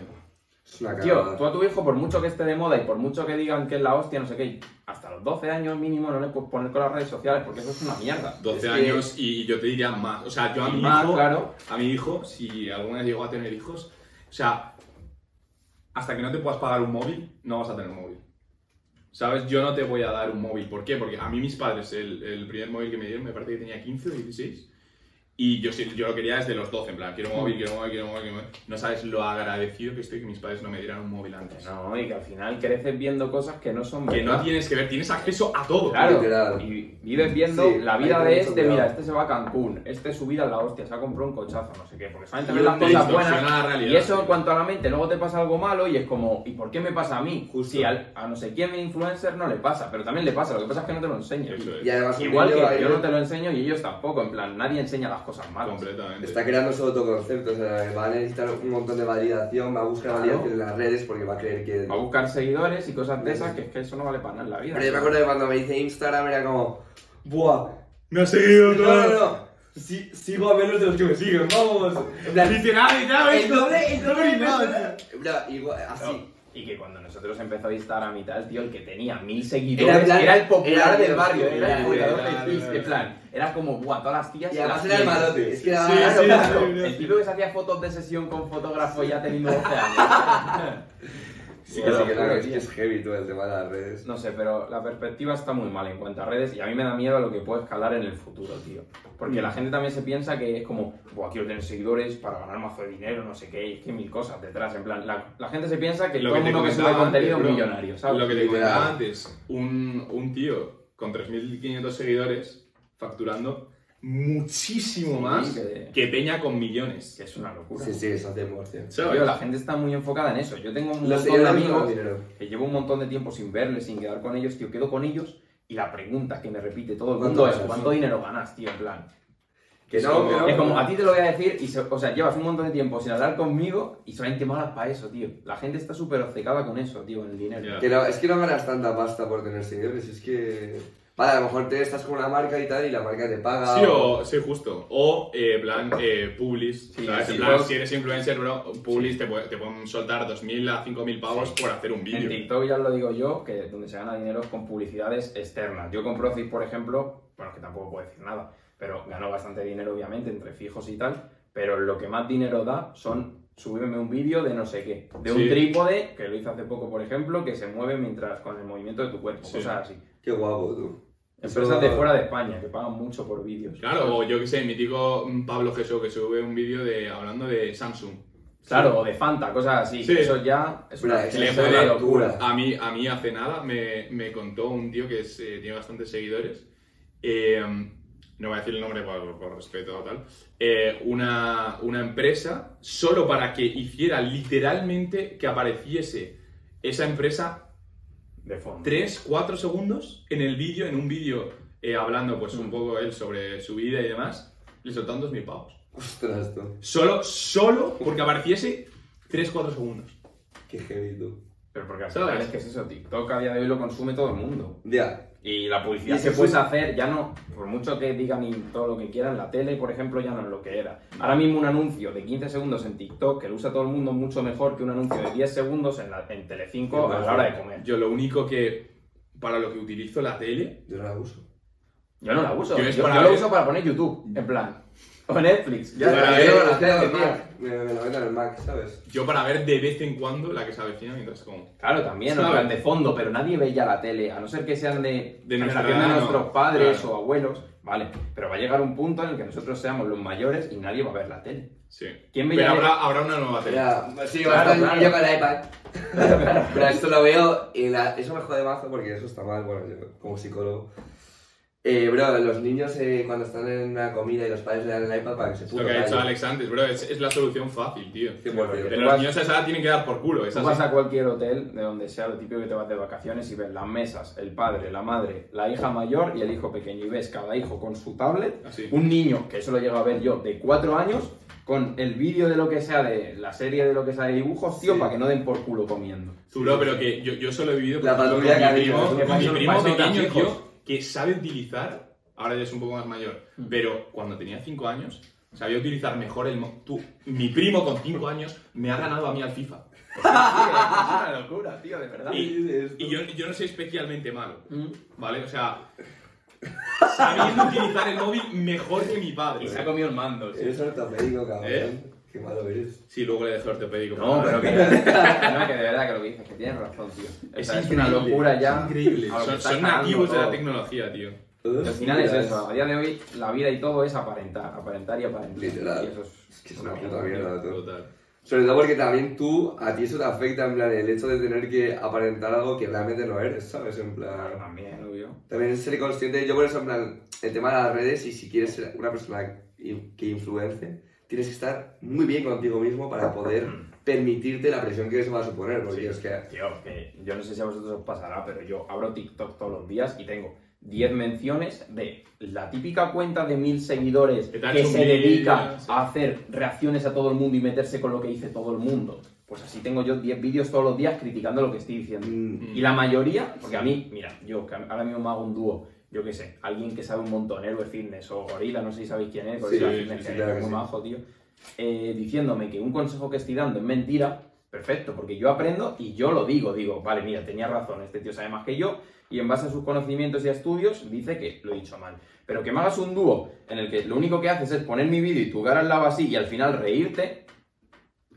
Speaker 1: Tío, tú a tu hijo, por mucho que esté de moda y por mucho que digan que es la hostia, no sé qué, hasta los 12 años mínimo no le puedes poner con las redes sociales porque eso es una mierda.
Speaker 3: 12
Speaker 1: Es que-
Speaker 3: años y yo te diría más. O sea, yo a
Speaker 1: y
Speaker 3: mi
Speaker 1: más,
Speaker 3: hijo,
Speaker 1: claro.
Speaker 3: a mi hijo, si alguna vez llegó a tener hijos, o sea, hasta que no te puedas pagar un móvil, no vas a tener móvil. ¿Sabes? Yo no te voy a dar un móvil. ¿Por qué? Porque a mí mis padres, el, el primer móvil que me dieron, me parece que tenía 15 o 16. Y yo, sí- yo lo quería desde los 12, en plan, quiero móvil, quiero móvil, quiero móvil, quiero móvil. No sabes lo agradecido que estoy que mis padres no me dieran un móvil antes.
Speaker 1: No, y que al final creces viendo cosas que no son
Speaker 3: Que no tienes que ver, tienes acceso a todo.
Speaker 1: Claro,
Speaker 2: Literal.
Speaker 1: y vives viendo
Speaker 2: Sí,
Speaker 1: la vida de este,
Speaker 2: cuidado.
Speaker 1: mira, este se va a Cancún, este su vida es la hostia, se ha comprado un cochazo, no sé qué, porque
Speaker 3: Y
Speaker 1: ves las
Speaker 3: te
Speaker 1: cosas
Speaker 3: distorsiona
Speaker 1: buenas
Speaker 3: la realidad,
Speaker 1: y eso
Speaker 3: sí.
Speaker 1: en cuanto a la mente, luego te pasa algo malo y es como, ¿y por qué me pasa a mí?
Speaker 2: Justo.
Speaker 1: Si al- a no sé quién influencer no le pasa, pero también le pasa, lo que pasa es que no te lo enseño.
Speaker 3: Eso es.
Speaker 2: Y además, un
Speaker 1: Igual que yo no te lo enseño y ellos tampoco, en plan, nadie enseña las cosas malas.
Speaker 3: Completamente.
Speaker 2: Está creando su autoconcepto, o sea, va a necesitar un montón de validación, va a buscar
Speaker 1: Claro.
Speaker 2: validación en las redes porque va a creer que...
Speaker 1: Va a buscar seguidores y cosas de esas que es que eso no vale para nada en la vida.
Speaker 2: Pero yo me acuerdo de cuando me dice Instagram era como... ¡Buah!
Speaker 3: Me ha seguido
Speaker 2: No, no, no. Sí, sigo a menos de los que me siguen, vamos. En plan,
Speaker 3: Literal, literal,
Speaker 2: el doble, el doble,
Speaker 3: No,
Speaker 2: nada. Bro, igual, así.
Speaker 1: Y que cuando nosotros empezó Instagram y tal, tío, el que tenía mil seguidores era, el popular
Speaker 2: era
Speaker 1: del barrio, era el
Speaker 2: era,
Speaker 1: cuidador
Speaker 3: era,
Speaker 1: de
Speaker 3: era,
Speaker 1: Fis,
Speaker 3: era.
Speaker 1: en plan, era como, buah, todas las tías
Speaker 2: Y además
Speaker 1: las
Speaker 2: era el malote. Es que era
Speaker 3: Sí,
Speaker 1: Claro,
Speaker 3: sí,
Speaker 1: claro,
Speaker 3: sí, sí.
Speaker 1: el tío que se hacía fotos de sesión con fotógrafo ya teniendo 12 años.
Speaker 2: Sí, que sí, que no,
Speaker 1: Claro,
Speaker 2: es
Speaker 1: tío.
Speaker 2: que es heavy todo el tema de las redes.
Speaker 1: No sé, pero la perspectiva está muy mal en cuanto a redes y a mí me da miedo a lo que puede escalar en el futuro, tío. Porque la gente también se piensa que es como, buah, quiero tener seguidores para ganar mazo de dinero, no sé qué, y es que mil cosas detrás. En plan, la, la gente se piensa que
Speaker 3: Lo
Speaker 1: todo
Speaker 3: que te
Speaker 1: mundo que sube contenido es millonario, ¿sabes?
Speaker 3: Lo que te comentaba antes, un, un tío con 3.500 seguidores facturando muchísimo
Speaker 1: Sí,
Speaker 3: más
Speaker 1: que-
Speaker 3: que Peña con millones.
Speaker 1: Que es una locura.
Speaker 2: Sí, sí, eso 100%.
Speaker 3: ¿Sabes?
Speaker 1: Tío, la gente está muy enfocada en eso. Yo tengo un montón de amigos
Speaker 2: dinero.
Speaker 1: que llevo un montón de tiempo sin verles, sin quedar con ellos, tío. Quedo con ellos y la pregunta que me repite todo el
Speaker 2: ¿Cuánto
Speaker 1: mundo es? ¿cuánto dinero ganas, tío? En plan,
Speaker 2: Que no,
Speaker 3: como-
Speaker 2: que no.
Speaker 1: Es como, a ti te lo voy a decir, y se- o sea, llevas un montón de tiempo sin hablar conmigo y solamente molas para eso, tío. La gente está súper obcecada con eso, tío, con el dinero.
Speaker 3: Ya.
Speaker 2: Que no- es que no ganas tanta pasta por tener seguidores, es que... Vale, a lo mejor te estás con una marca y tal y la marca te paga.
Speaker 3: Sí, o, sí, justo. O, eh, plan, eh, Publis.
Speaker 1: Sí,
Speaker 3: ¿sabes?
Speaker 1: sí,
Speaker 3: en plan,
Speaker 1: pues-
Speaker 3: si eres influencer, bro, Publis te, puede- te pueden soltar 2.000 a 5.000 pavos por hacer un
Speaker 1: En
Speaker 3: vídeo.
Speaker 1: TikTok ya lo digo yo, que donde se gana dinero es con publicidades externas. Yo con Profit, por ejemplo, bueno, que tampoco puedo decir nada, pero gano bastante dinero, obviamente, entre fijos y tal, pero lo que más dinero da son subirme un vídeo de no sé qué, de un trípode, que lo hice hace poco, por ejemplo, que se mueve mientras con el movimiento de tu cuerpo,
Speaker 3: Sí.
Speaker 1: cosas así.
Speaker 2: Qué guapo, tú.
Speaker 1: Empresas
Speaker 2: Eso-
Speaker 1: de fuera de España, que pagan mucho por vídeos.
Speaker 3: Claro, o yo que sé, mítico mm, Pablo Jesús que sube un vídeo de hablando de Samsung.
Speaker 1: Claro, o de Fanta, cosas así.
Speaker 3: Sí.
Speaker 1: Eso ya es una, es locura.
Speaker 3: A mí, a mí hace nada me, me contó un tío que es, eh, tiene bastantes seguidores. eh, no voy a decir el nombre por, por respeto o tal. eh, una, una empresa solo para que hiciera literalmente que apareciese esa empresa
Speaker 1: De fondo.
Speaker 3: 3, 4 segundos en el vídeo, en un vídeo eh, hablando pues un poco él sobre su vida y demás, le soltaron 2.000 pavos.
Speaker 2: Ostras, tú.
Speaker 3: Solo, solo porque apareciese 3, 4 segundos.
Speaker 2: Qué heavy, tú.
Speaker 1: Pero porque al
Speaker 3: ¿Sabes?
Speaker 1: final es que es eso, TikTok a día de hoy lo consume todo el mundo.
Speaker 2: Ya.
Speaker 1: Y la publicidad
Speaker 2: Y
Speaker 1: que
Speaker 2: eso
Speaker 1: puedes
Speaker 2: es un-
Speaker 1: hacer, ya no, por mucho que digan y todo lo que quieran, la tele, por ejemplo, ya no es lo que era. Ahora mismo un anuncio de 15 segundos en TikTok, que lo usa todo el mundo mucho mejor que un anuncio de 10 segundos en, la, en Telecinco
Speaker 2: Sí,
Speaker 1: a la hora de comer.
Speaker 3: Yo lo único que, para lo que utilizo la tele,
Speaker 2: Yo no la uso.
Speaker 1: Yo no la uso,
Speaker 3: Yo
Speaker 1: yo, yo lo uso para poner YouTube, en plan. O Netflix. Ya,
Speaker 3: Para ver-
Speaker 2: Yo la. Mac. Me, me la en el Mac, ¿sabes?
Speaker 3: yo para ver de vez en cuando la que se avecina mientras como.
Speaker 1: Claro, también, en plan de fondo, pero nadie ve ya la tele, a no ser que sean de,
Speaker 3: De
Speaker 1: generación
Speaker 3: nuestra
Speaker 1: de
Speaker 3: edad,
Speaker 1: nuestros padres
Speaker 3: Claro.
Speaker 1: o abuelos, vale, pero va a llegar un punto en el que nosotros seamos los mayores y nadie va a ver la tele.
Speaker 3: Sí.
Speaker 1: ¿Quién
Speaker 3: Pero
Speaker 1: veía-
Speaker 3: habrá, habrá una nueva tele.
Speaker 2: Ya, sí,
Speaker 1: Claro,
Speaker 2: va a estar
Speaker 1: claro.
Speaker 2: el niño con el iPad. Pero esto lo veo y la- eso me jode mazo porque eso está mal, bueno, yo como psicólogo. Eh, bro, los niños eh, cuando están en una comida y los padres le dan el iPad para que se puto
Speaker 3: lo que ha dicho. Alex antes, bro. Es, es la solución fácil, tío.
Speaker 2: Sí, porque-
Speaker 3: De
Speaker 1: Tú
Speaker 3: los
Speaker 1: vas-
Speaker 3: niños a esa edad tienen que dar por culo. Es
Speaker 1: Tú
Speaker 3: así.
Speaker 1: vas a cualquier hotel de donde sea lo típico que te vas de vacaciones y ves las mesas, el padre, la madre, la hija mayor y el hijo pequeño y ves cada hijo con su tablet,
Speaker 3: Así.
Speaker 1: un niño, que eso lo llego a ver yo, de cuatro años, con el vídeo de lo que sea, de la serie de lo que sea de dibujos, tío,
Speaker 2: Sí.
Speaker 1: para que no den por culo comiendo.
Speaker 3: Tú, bro, pero que yo, yo solo he vivido
Speaker 2: La
Speaker 3: ejemplo,
Speaker 2: patrulla
Speaker 3: con mi primo, con mi primo pequeño, tío. Que sabe utilizar, ahora ya es un poco más mayor,
Speaker 1: Mm.
Speaker 3: pero cuando tenía 5 años, sabía utilizar mejor el... mo- Tú, mi primo con 5 años me ha ganado a mí al FIFA.
Speaker 1: es una locura, tío, de verdad.
Speaker 3: Y, y yo, yo no soy especialmente malo,
Speaker 1: Mm.
Speaker 3: ¿vale? O sea, sabiendo utilizar el móvil mejor que mi padre.
Speaker 1: Y se ha comido el mando, tío.
Speaker 2: Eres ortopédico, cabrón.
Speaker 3: ¿Eh?
Speaker 2: Qué malo eres.
Speaker 3: Sí, luego le dejé ortopédico.
Speaker 1: No, pero que, no, que de verdad que lo que dices, que tienes razón, tío. O
Speaker 3: Es
Speaker 1: sea, es una locura ya.
Speaker 3: Es increíble. Son, son nativos de la
Speaker 1: todo.
Speaker 3: tecnología, tío.
Speaker 1: Al final es eso, a día de hoy la vida y todo es aparentar, aparentar y aparentar.
Speaker 2: Literal.
Speaker 1: Y eso es,
Speaker 2: Es que es una puta mierda, tú.
Speaker 3: Total.
Speaker 2: Sobre todo porque también tú, a ti eso te afecta, en plan, el hecho de tener que aparentar algo que realmente no eres, ¿sabes? En
Speaker 1: Claro,
Speaker 2: plan...
Speaker 1: también, obvio.
Speaker 2: También ser consciente, yo por eso, en plan, el tema de las redes y si quieres ser una persona que influence, tienes que estar muy bien contigo mismo para poder permitirte la presión que eso va a suponer, porque
Speaker 1: Sí.
Speaker 2: es que...
Speaker 1: Tío, que yo no sé si a vosotros os pasará, pero yo abro TikTok todos los días y tengo 10 menciones de la típica cuenta de mil seguidores
Speaker 3: Que
Speaker 1: se dedica
Speaker 3: sí.
Speaker 1: a hacer reacciones a todo el mundo y meterse con lo que dice todo el mundo. Pues así tengo yo 10 vídeos todos los días criticando lo que estoy diciendo.
Speaker 2: mm,
Speaker 1: Y la mayoría, porque a mí, mira, yo que ahora mismo me hago un dúo, yo qué sé, alguien que sabe un montón, Héroe Fitness o Gorila, no sé si sabéis quién es, Gorila
Speaker 2: Sí,
Speaker 1: Fitness,
Speaker 2: sí,
Speaker 1: que
Speaker 2: sí, claro
Speaker 1: es muy majo, tío, eh, diciéndome que un consejo que estoy dando es mentira, perfecto, porque yo aprendo y yo lo digo, digo, vale, mira, tenía razón, este tío sabe más que yo, y en base a sus conocimientos y a estudios dice que lo he dicho mal. Pero que me hagas un dúo en el que lo único que haces es poner mi vídeo y tu cara al lado así y al final reírte,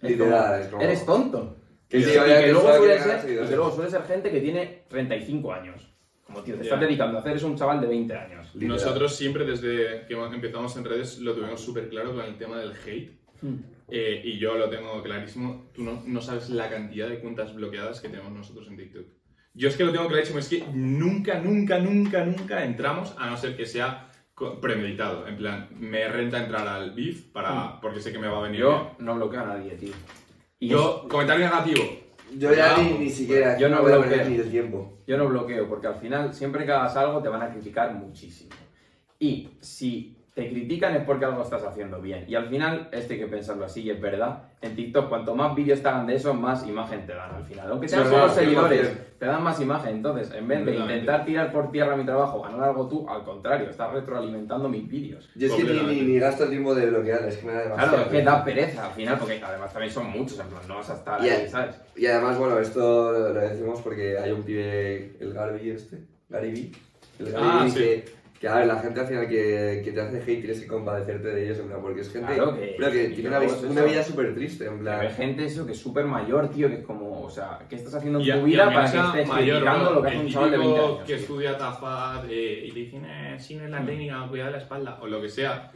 Speaker 1: es
Speaker 2: Literal,
Speaker 1: como,
Speaker 2: es como-
Speaker 1: eres tonto.
Speaker 2: Sí,
Speaker 1: luego suele ser, que luego suele ser gente que tiene 35 años. Como tío, te
Speaker 3: Ya.
Speaker 1: estás dedicando a hacer es un chaval de 20 años.
Speaker 2: Literal.
Speaker 3: Nosotros siempre desde que empezamos en redes lo tuvimos súper claro con el tema del hate. Eh, y yo lo tengo clarísimo. Tú no, no sabes la cantidad de cuentas bloqueadas que tenemos nosotros en TikTok. Yo es que lo tengo clarísimo, es que nunca, nunca, nunca, nunca entramos a no ser que sea premeditado. En plan, me renta entrar al beef para, porque sé que me va a venir bien.
Speaker 1: Yo no bloqueo a nadie, tío. Y
Speaker 3: Yo, comentario negativo.
Speaker 2: Yo ya ni, ni siquiera,
Speaker 1: Yo no
Speaker 2: voy a
Speaker 1: bloqueo.
Speaker 2: perder ni el tiempo.
Speaker 1: Yo no bloqueo, porque al final, siempre que hagas algo, te van a criticar muchísimo. Y si te critican es porque algo estás haciendo bien. Y al final, este hay que pensarlo así, y es verdad. En TikTok, cuanto más vídeos te hagan de eso, más imagen te dan al final. Aunque sean solo seguidores,
Speaker 2: 100%.
Speaker 1: te dan más imagen. Entonces, en vez de intentar tirar por tierra mi trabajo, ganar algo tú, al contrario, estás retroalimentando mis vídeos.
Speaker 2: Yo es que ni, ni, ni gasto el tiempo de bloquear, es que me da demasiado.
Speaker 1: Claro, es que da pereza al final, porque además también son muchos, en plan, no vas a estar
Speaker 2: Ya.
Speaker 1: ahí, ¿sabes?
Speaker 2: Y además, bueno, esto lo decimos porque hay un pibe, el Garby este, Gary V, el Gary
Speaker 3: Ah, sí.
Speaker 2: que, que a ver, la gente al final que, que te hace hate tienes que compadecerte de ellos, en plan, porque es gente
Speaker 1: Claro que-
Speaker 2: pero que tiene una,
Speaker 1: luego
Speaker 2: vis-
Speaker 1: es
Speaker 2: una
Speaker 1: eso.
Speaker 2: vida súper triste, en plan.
Speaker 1: ve gente eso que es súper mayor, tío, que es como, o sea, ¿qué estás haciendo en tu vida para
Speaker 3: no
Speaker 1: que estés
Speaker 3: mayor,
Speaker 1: criticando lo que hace un chaval de 20
Speaker 3: típico
Speaker 1: años?
Speaker 3: que
Speaker 1: tío?
Speaker 3: estudia tafad eh, y te dicen, eh, sin es la
Speaker 1: Mm.
Speaker 3: técnica, cuidado de la espalda, o lo que sea.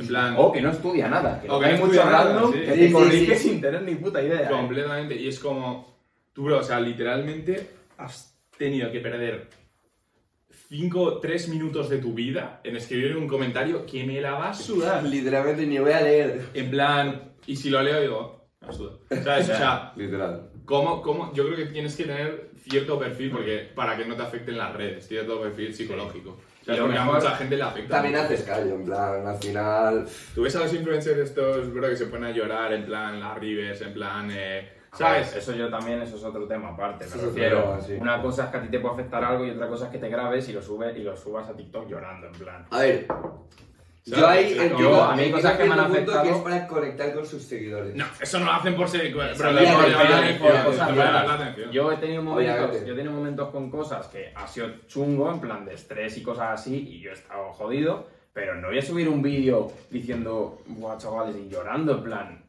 Speaker 3: En plan,
Speaker 1: O que no estudia nada, que
Speaker 3: O que
Speaker 1: hay
Speaker 3: no
Speaker 1: mucho
Speaker 3: estudia nada,
Speaker 1: random
Speaker 3: sí.
Speaker 1: que te
Speaker 2: sí,
Speaker 1: corrige
Speaker 2: sí.
Speaker 1: sin tener ni puta idea. ¿eh?
Speaker 3: completamente. Y es como, tú, bro, o sea, literalmente has tenido que perder 5, 3 minutos de tu vida en escribir un comentario que me la va a sudar.
Speaker 2: Literalmente ni voy a leer.
Speaker 3: En plan, y si lo leo, digo, me suda. ¿Sabes? O sea,
Speaker 2: Literal.
Speaker 3: ¿cómo, cómo? Yo creo que tienes que tener cierto perfil porque, para que no te afecten las redes, cierto perfil psicológico. O sea, porque a mucha gente le afecta.
Speaker 2: También haces callo, en plan, al final.
Speaker 3: Tú ves a los influencers estos, bro, que se ponen a llorar, en plan, las rivers, en plan, eh,
Speaker 1: ¿Sabes? Eso yo también, eso es otro tema aparte. Me
Speaker 2: otro
Speaker 1: refiero.
Speaker 2: sí.
Speaker 1: Una cosa es que a ti te puede afectar algo y otra cosa es que te grabes y lo subes y lo subas a TikTok llorando, en plan.
Speaker 2: A ver.
Speaker 3: ¿Sabes?
Speaker 2: Yo ahí entiendo,
Speaker 1: yo- a mí hay cosas que me han afectado.
Speaker 2: que es para conectar con sus seguidores.
Speaker 3: No, eso no lo hacen por ser...
Speaker 1: Yo he tenido momentos, yo he tenido momentos con cosas que ha sido chungo, en plan de estrés y cosas así, y yo he estado jodido, pero no voy a subir un vídeo diciendo, guau, chavales, y llorando, en plan.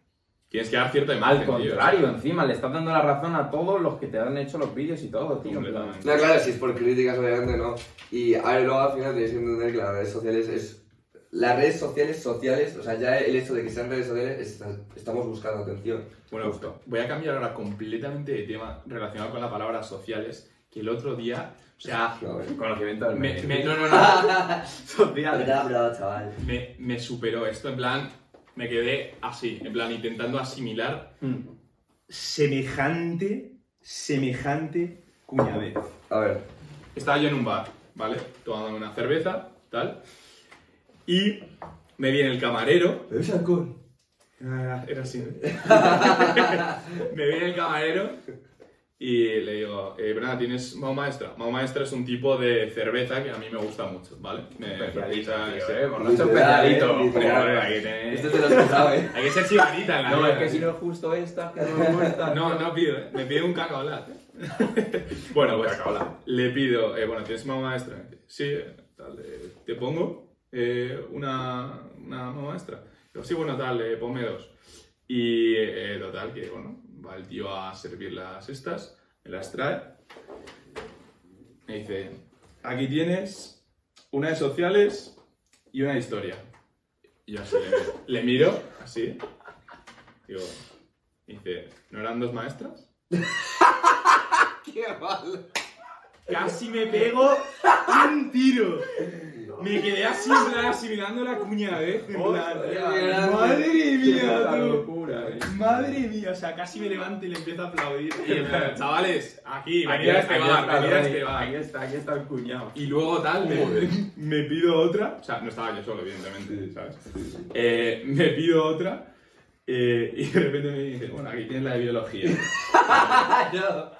Speaker 3: Tienes que dar cierta imagen,
Speaker 1: Al
Speaker 3: tío,
Speaker 1: contrario,
Speaker 3: o sea,
Speaker 1: encima, le estás dando la razón a todos los que te han hecho los vídeos y todo, tío.
Speaker 2: No, claro, si es por críticas, obviamente no. Y a ver, luego al final tienes que entender que las redes sociales es. Las redes sociales sociales, o sea, ya el hecho de que sean redes sociales, está- estamos buscando atención.
Speaker 3: Bueno, voy a cambiar ahora completamente de tema relacionado con la palabra sociales, que el otro día, o sea,
Speaker 2: No.
Speaker 1: Conocimiento del
Speaker 3: me,
Speaker 1: medio.
Speaker 3: me- no, no, no,
Speaker 1: Sociales.
Speaker 2: chaval.
Speaker 3: me, me superó esto, en plan, me quedé así, en plan, intentando asimilar
Speaker 1: Mm.
Speaker 3: semejante, semejante cuñadez.
Speaker 2: A ver.
Speaker 3: Estaba yo en un bar, ¿vale? Tomando una cerveza, tal, y me viene el camarero,
Speaker 2: ¿Bebes alcohol?
Speaker 3: Era, era así. ¿eh? me viene el camarero y le digo, eh, Brana, ¿tienes Mau Maestra? Mau Maestra es un tipo de cerveza que a mí me gusta mucho, ¿vale? Me
Speaker 1: Especialito, tío, eh, borracho especialito.
Speaker 2: eh, Este te lo que sabe.
Speaker 3: Hay que ser chivanita en la
Speaker 1: No,
Speaker 3: vida.
Speaker 1: es que si no es justo esta, que no me gusta.
Speaker 3: No, no pido, ¿eh? me pide un cacao lat, ¿eh? bueno, pues le pido, eh, bueno, ¿tienes Mau Maestra? Sí, eh, tal, eh, te pongo eh, una, una Mau Maestra. Digo, sí, bueno, tal, eh, ponme dos. Y eh, total, que bueno, va el tío a servir las estas, me las trae. Me dice, aquí tienes una de sociales y una de historia. Y yo así le, le miro, así. Digo, y dice, ¿no eran dos maestras?
Speaker 2: ¡Qué mal!
Speaker 3: Casi me pego un tiro. Me quedé así, en plan, asimilando la cuñadez. En plan, madre mía, tú.
Speaker 1: Locura, eh.
Speaker 3: Madre mía, o sea, casi me levanto y le empiezo a aplaudir. Y en plan, chavales, aquí,
Speaker 1: Aquí
Speaker 3: venid a este bar, venid a este bar.
Speaker 1: Aquí está, aquí está el cuñado.
Speaker 3: Y luego tal, me, me pido otra. O sea, no estaba yo solo, evidentemente, ¿sabes? Eh, me pido otra. eh, y de repente me dice, bueno, aquí tienes la de biología.
Speaker 2: no.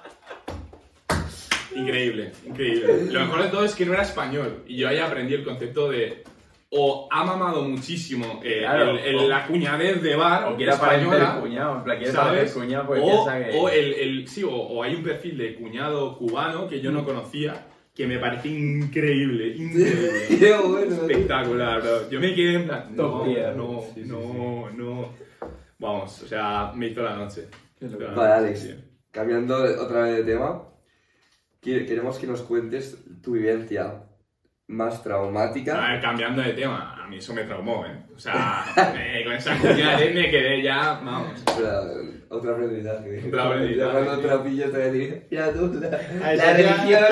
Speaker 3: Increíble, increíble. Lo mejor de todo es que no era español. Y yo ahí aprendí el concepto de o ha mamado muchísimo eh,
Speaker 1: Claro,
Speaker 3: el- el-
Speaker 1: o-
Speaker 3: la cuñadez de bar
Speaker 1: O quiere aparecer
Speaker 3: española,
Speaker 1: el cuñado, en plan, quiere
Speaker 3: ¿sabes?
Speaker 1: aparecer cuñado
Speaker 3: o,
Speaker 1: piensa que...
Speaker 3: o el, el- sí, o, o hay un perfil de cuñado cubano que yo
Speaker 1: Mm.
Speaker 3: no conocía que me parece increíble, increíble.
Speaker 2: Bueno.
Speaker 3: Espectacular, bro. Yo me quedé en plan, no, no,
Speaker 2: Sí, sí,
Speaker 3: no, no. Vamos, o sea, me hizo la noche.
Speaker 2: Vale, Alex.
Speaker 3: Sí.
Speaker 2: Cambiando otra vez de tema, queremos que nos cuentes tu vivencia más
Speaker 3: A
Speaker 2: traumática.
Speaker 3: ver, cambiando de tema, a mí eso me traumó, ¿eh? O sea, me- con esa cuñadez me quedé ya, vamos.
Speaker 2: Espera, Otra aprendizaje.
Speaker 3: Otra aprendizaje,
Speaker 2: Cuando
Speaker 3: tío.
Speaker 2: te a decir, mira tú, la, la religión.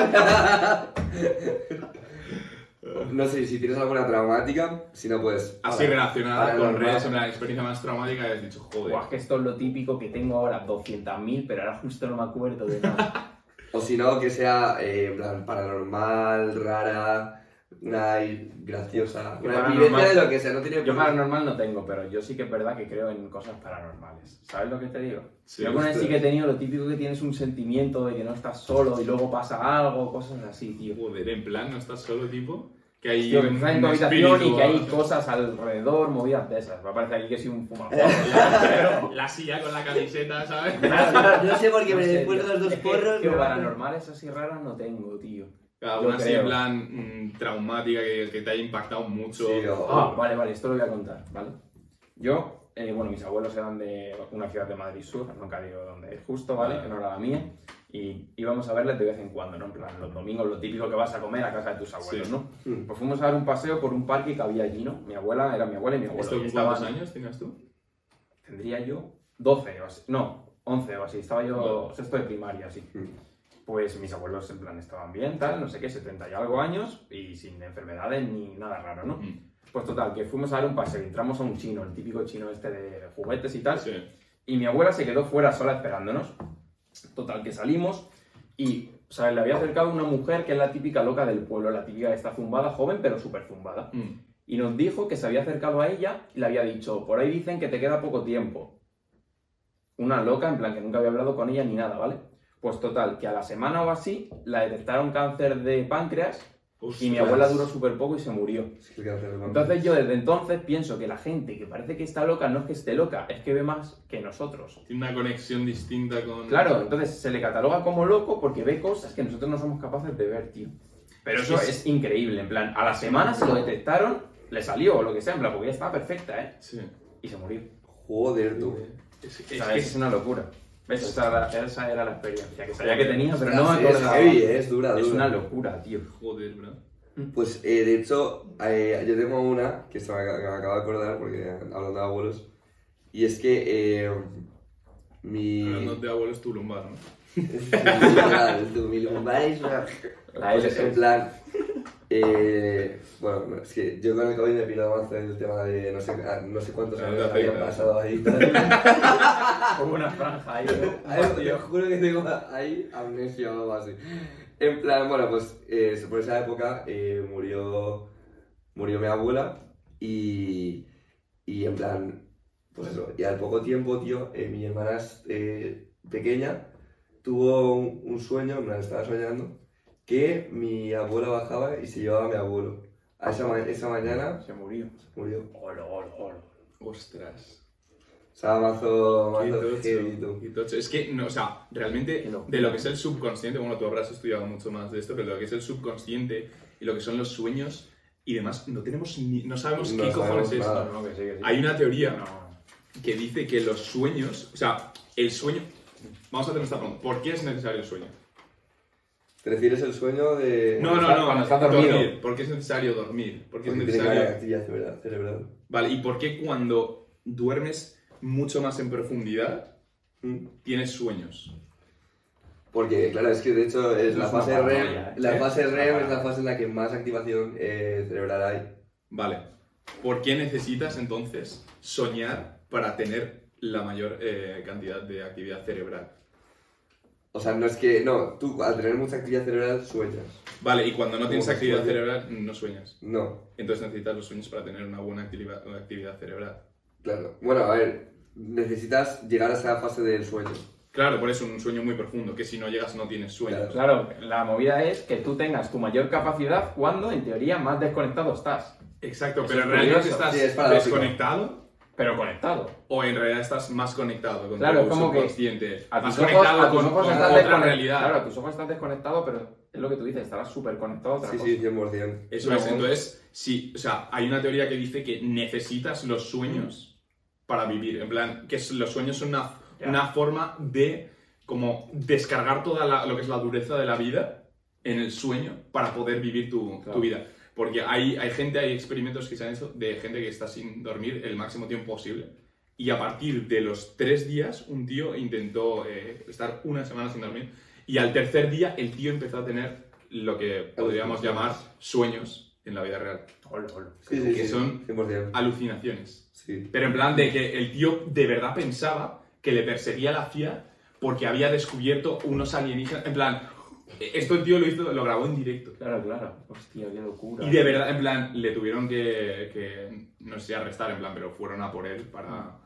Speaker 2: no sé si tienes alguna traumática, si no puedes.
Speaker 3: Así relacionada con redes, en la experiencia más traumática, has dicho, joder.
Speaker 1: Buah, es que esto es lo típico que tengo ahora, 200.000, pero ahora justo no me acuerdo de nada.
Speaker 2: O si no, que sea eh, plan paranormal, rara, una ahí graciosa,
Speaker 1: Yo
Speaker 2: una
Speaker 1: paranormal-
Speaker 2: vivencia de lo que sea, no tiene
Speaker 1: Yo
Speaker 2: por qué-
Speaker 1: paranormal no tengo, pero yo sí que es verdad que creo en cosas paranormales. ¿Sabes lo que te digo?
Speaker 3: Sí,
Speaker 1: yo alguna vez sí que he tenido lo típico que tienes un sentimiento de que no estás solo y luego pasa algo, cosas así, tío.
Speaker 3: Joder, en plan, no estás solo, tipo. Que hay
Speaker 1: Tío, que estás en tu habitación y que hay cosas alrededor, movidas de esas. Me parece aquí que soy un fumador.
Speaker 3: La, la silla con la camiseta, ¿sabes?
Speaker 2: No sé por qué,
Speaker 1: No
Speaker 2: pero
Speaker 1: sé,
Speaker 2: después de
Speaker 1: tío.
Speaker 2: los dos
Speaker 1: Es que,
Speaker 2: porros. me va-
Speaker 1: paranormales así raras no tengo, tío.
Speaker 3: Alguna
Speaker 1: Yo
Speaker 3: así en plan mm, traumática que, que te haya impactado mucho.
Speaker 2: Sí, o-
Speaker 1: Ah, vale, vale, esto lo voy a contar, ¿vale? Yo, eh, bueno, mis abuelos eran de una ciudad de Madrid Sur, nunca digo dónde es justo, ¿vale?
Speaker 3: Vale.
Speaker 1: Que no era la mía. Y íbamos a verles de vez en cuando, ¿no? En plan, los domingos, lo típico que vas a comer a casa de tus abuelos,
Speaker 3: Sí.
Speaker 1: ¿no?
Speaker 2: Mm.
Speaker 1: Pues fuimos a dar un paseo por un parque que había allí, ¿no? Mi abuela, era mi abuela y mi abuelo.
Speaker 3: ¿Esto
Speaker 1: estaban-
Speaker 3: cuántos años tenías tú?
Speaker 1: Tendría yo 12 o así, no, 11 o así, estaba yo
Speaker 3: Vale.
Speaker 1: sexto de primaria, así.
Speaker 2: Mm.
Speaker 1: Pues mis abuelos en plan estaban bien, tal, no sé qué, 70 y algo años y sin enfermedades ni nada raro, ¿no?
Speaker 3: Mm,
Speaker 1: Pues total, que fuimos a dar un paseo, entramos a un chino, el típico chino este de juguetes y tal,
Speaker 3: Sí.
Speaker 1: y mi abuela se quedó fuera sola esperándonos. Total, que salimos y, ¿sabes? Le había acercado una mujer que es la típica loca del pueblo, la típica que está zumbada, joven, pero súper zumbada.
Speaker 3: Mm.
Speaker 1: Y nos dijo que se había acercado a ella y le había dicho, por ahí dicen que te queda poco tiempo. Una loca, en plan que nunca había hablado con ella ni nada, ¿vale? Pues total, que a la semana o así la detectaron cáncer de páncreas y mi abuela duró súper poco y se murió. Entonces yo desde entonces pienso que la gente que parece que está loca no es que esté loca, es que ve más que nosotros.
Speaker 3: Tiene una conexión distinta con.
Speaker 1: Claro, entonces se le cataloga como loco porque ve cosas que nosotros no somos capaces de ver, tío. Pero eso es increíble, en plan, a la semana se lo detectaron, le salió o lo que sea, en plan, porque ya estaba perfecta, ¿eh?
Speaker 3: Sí.
Speaker 1: Y se murió.
Speaker 2: Joder, tú.
Speaker 3: Es,
Speaker 1: O
Speaker 3: es que
Speaker 1: es una locura. ¿Ves? Esa era, esa era la experiencia que sabía que tenía, pero no me
Speaker 2: Sí, es
Speaker 1: acordaba.
Speaker 2: heavy, eh, es dura,
Speaker 1: Es
Speaker 2: dura.
Speaker 1: una locura, tío.
Speaker 3: Joder, bro.
Speaker 2: Pues eh, de hecho, eh, yo tengo una que se me, ac- me acabo de acordar porque hablando de abuelos. Y es que eh, mi.
Speaker 3: Hablando de abuelos, tu lumbar, ¿no?
Speaker 2: Mi lumbar es una- Pues, en plan. Eh, bueno, no, es que yo con el COVID me pido más el tema de no sé, ah, no sé cuántos
Speaker 3: Ah,
Speaker 2: años
Speaker 3: de
Speaker 2: habían pasado ahí.
Speaker 1: Como una franja ahí.
Speaker 2: Ay, Te juro que tengo ahí amnesia o algo así. En plan, bueno, pues eh, por esa época eh, murió, murió mi abuela y, y en plan, pues eso, y al poco tiempo, tío, eh, mi hermana eh, pequeña tuvo un, un sueño, en plan, estaba soñando, que mi abuela bajaba y se llevaba a mi abuelo. A esa, ma- esa mañana
Speaker 1: Se murió.
Speaker 2: murió.
Speaker 1: Olo, olo, olo.
Speaker 3: Ostras.
Speaker 2: O sea, mazo,
Speaker 3: Qué
Speaker 2: mazo
Speaker 3: tocho, qué tocho. Es que, no, o sea, realmente,
Speaker 1: Qué locura.
Speaker 3: de lo que es el subconsciente, bueno, tú habrás estudiado mucho más de esto, pero de lo que es el subconsciente y lo que son los sueños y demás, no tenemos ni, no sabemos
Speaker 2: No
Speaker 3: qué cojones
Speaker 2: sabemos
Speaker 3: es
Speaker 2: nada.
Speaker 3: esto.
Speaker 1: No, que sí, que sí.
Speaker 3: Hay una teoría
Speaker 1: No.
Speaker 3: que dice que los sueños, o sea, el sueño. Vamos a hacer esta pregunta. ¿Por qué es necesario el sueño?
Speaker 2: ¿Te refieres el sueño de...?
Speaker 3: No, no, no.
Speaker 1: cuando estás dormido.
Speaker 3: dormir. ¿Por qué es necesario dormir? ¿Por qué es
Speaker 2: Porque tiene que haber
Speaker 3: necesario.
Speaker 2: actividad cerebral- cerebral.
Speaker 3: Vale, ¿y por qué cuando duermes mucho más en profundidad
Speaker 2: Mm.
Speaker 3: tienes sueños?
Speaker 2: Porque, claro, es que de hecho es
Speaker 1: Eso
Speaker 2: la
Speaker 1: es
Speaker 2: fase REM,
Speaker 1: ¿eh?
Speaker 2: la
Speaker 3: ¿Eh?
Speaker 2: fase
Speaker 1: Es
Speaker 2: REM es la fase en la que más activación eh, cerebral hay.
Speaker 3: Vale. ¿Por qué necesitas entonces soñar para tener la mayor eh, cantidad de actividad cerebral?
Speaker 2: O sea, no es que, no, tú al tener mucha actividad cerebral sueñas.
Speaker 3: Vale, y cuando no tienes
Speaker 2: ¿Cómo se
Speaker 3: actividad cerebral, no sueñas.
Speaker 2: No,
Speaker 3: Entonces necesitas los sueños para tener una buena activa- actividad cerebral.
Speaker 2: claro. Bueno, a ver, necesitas llegar a esa fase del sueño.
Speaker 3: Claro, por eso un sueño muy profundo, que si no llegas no tienes sueños.
Speaker 1: Claro, la movida es que tú tengas tu mayor capacidad cuando, en teoría, más desconectado estás.
Speaker 3: Exacto,
Speaker 1: Eso
Speaker 3: pero
Speaker 1: es
Speaker 3: ¿realmente
Speaker 1: curioso.
Speaker 3: estás
Speaker 2: Sí, es paradójico.
Speaker 3: desconectado?
Speaker 1: Pero conectado.
Speaker 3: ¿O en realidad estás más conectado con
Speaker 1: Claro,
Speaker 3: tu
Speaker 1: como que
Speaker 3: subconsciente?
Speaker 1: A
Speaker 3: más
Speaker 1: ojos,
Speaker 3: conectado
Speaker 1: a tus
Speaker 3: con,
Speaker 1: ojos
Speaker 3: con
Speaker 1: estás
Speaker 3: otra realidad.
Speaker 1: Claro, a tus ojos estás desconectado, pero es lo que tú dices, estarás súper conectado a otra
Speaker 2: Sí,
Speaker 1: cosa.
Speaker 2: sí, 100%.
Speaker 3: Eso es, entonces, sí, o sea, hay una teoría que dice que necesitas los sueños para vivir. En plan, que los sueños son una, una forma de como descargar toda la- lo que es la dureza de la vida en el sueño para poder vivir tu,
Speaker 1: Claro.
Speaker 3: tu vida. Porque hay, hay gente, hay experimentos que se han hecho de gente que está sin dormir el máximo tiempo posible. Y a partir de los tres días, un tío intentó eh, estar una semana sin dormir. Y al tercer día, el tío empezó a tener lo que podríamos llamar sueños en la vida real.
Speaker 1: Olo, olo.
Speaker 2: Sí, sí,
Speaker 3: que
Speaker 2: sí,
Speaker 3: son-
Speaker 2: 100%.
Speaker 3: Alucinaciones.
Speaker 2: Sí.
Speaker 3: Pero en plan de que el tío de verdad pensaba que le perseguía la CIA porque había descubierto unos alienígenas. En plan, Esto el tío lo hizo, lo grabó en directo.
Speaker 1: Claro, claro. Hostia, qué locura.
Speaker 3: Y de verdad, en plan, le tuvieron que, que, no sé, arrestar, en plan, pero fueron a por él para,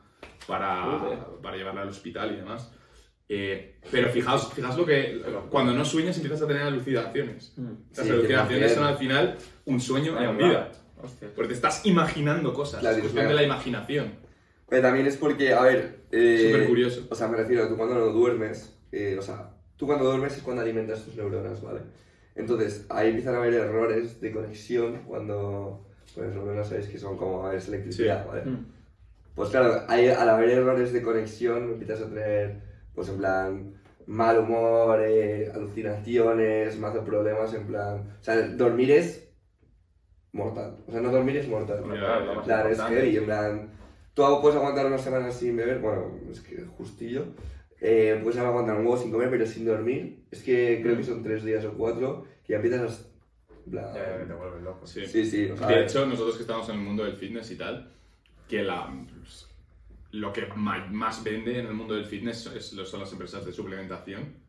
Speaker 3: para,
Speaker 1: Joder.
Speaker 3: para llevarle al hospital y demás. Eh, pero fijaos, fijaos lo que, cuando no sueñas empiezas a tener alucinaciones.
Speaker 1: Mm.
Speaker 3: Las
Speaker 2: Sí,
Speaker 3: alucinaciones son al final un sueño en vida.
Speaker 1: Hostia.
Speaker 3: Porque te estás imaginando cosas, es cuestión de la imaginación.
Speaker 2: Pero también es porque, a ver. Eh,
Speaker 3: Súper curioso.
Speaker 2: O sea, me refiero, tú cuando no duermes, eh, o sea, tú cuando duermes es cuando alimentas tus neuronas, ¿vale? Entonces, ahí empiezan a haber errores de conexión cuando. Pues las neuronas sabéis que son como es electricidad,
Speaker 3: Sí.
Speaker 2: ¿vale?
Speaker 1: Mm.
Speaker 2: Pues claro, hay, al haber errores de conexión empiezas a tener, pues en plan, mal humor, eh, alucinaciones, más problemas, en plan... O sea, dormir es mortal. O sea, no dormir es mortal.
Speaker 1: Claro, más
Speaker 2: Claro, es heavy, en plan... Tú puedes aguantar una semana sin beber, bueno, es que justillo. Eh, puedes aguantar un huevo sin comer, pero sin dormir. Es que creo que son tres días o cuatro que ya empiezas a... plan-
Speaker 1: Ya, ya, te vuelves loco.
Speaker 3: Sí.
Speaker 2: Sí, sí, o sea,
Speaker 3: De hecho, nosotros que estamos en el mundo del fitness y tal, que la, pues, lo que más vende en el mundo del fitness es, lo- son las empresas de suplementación.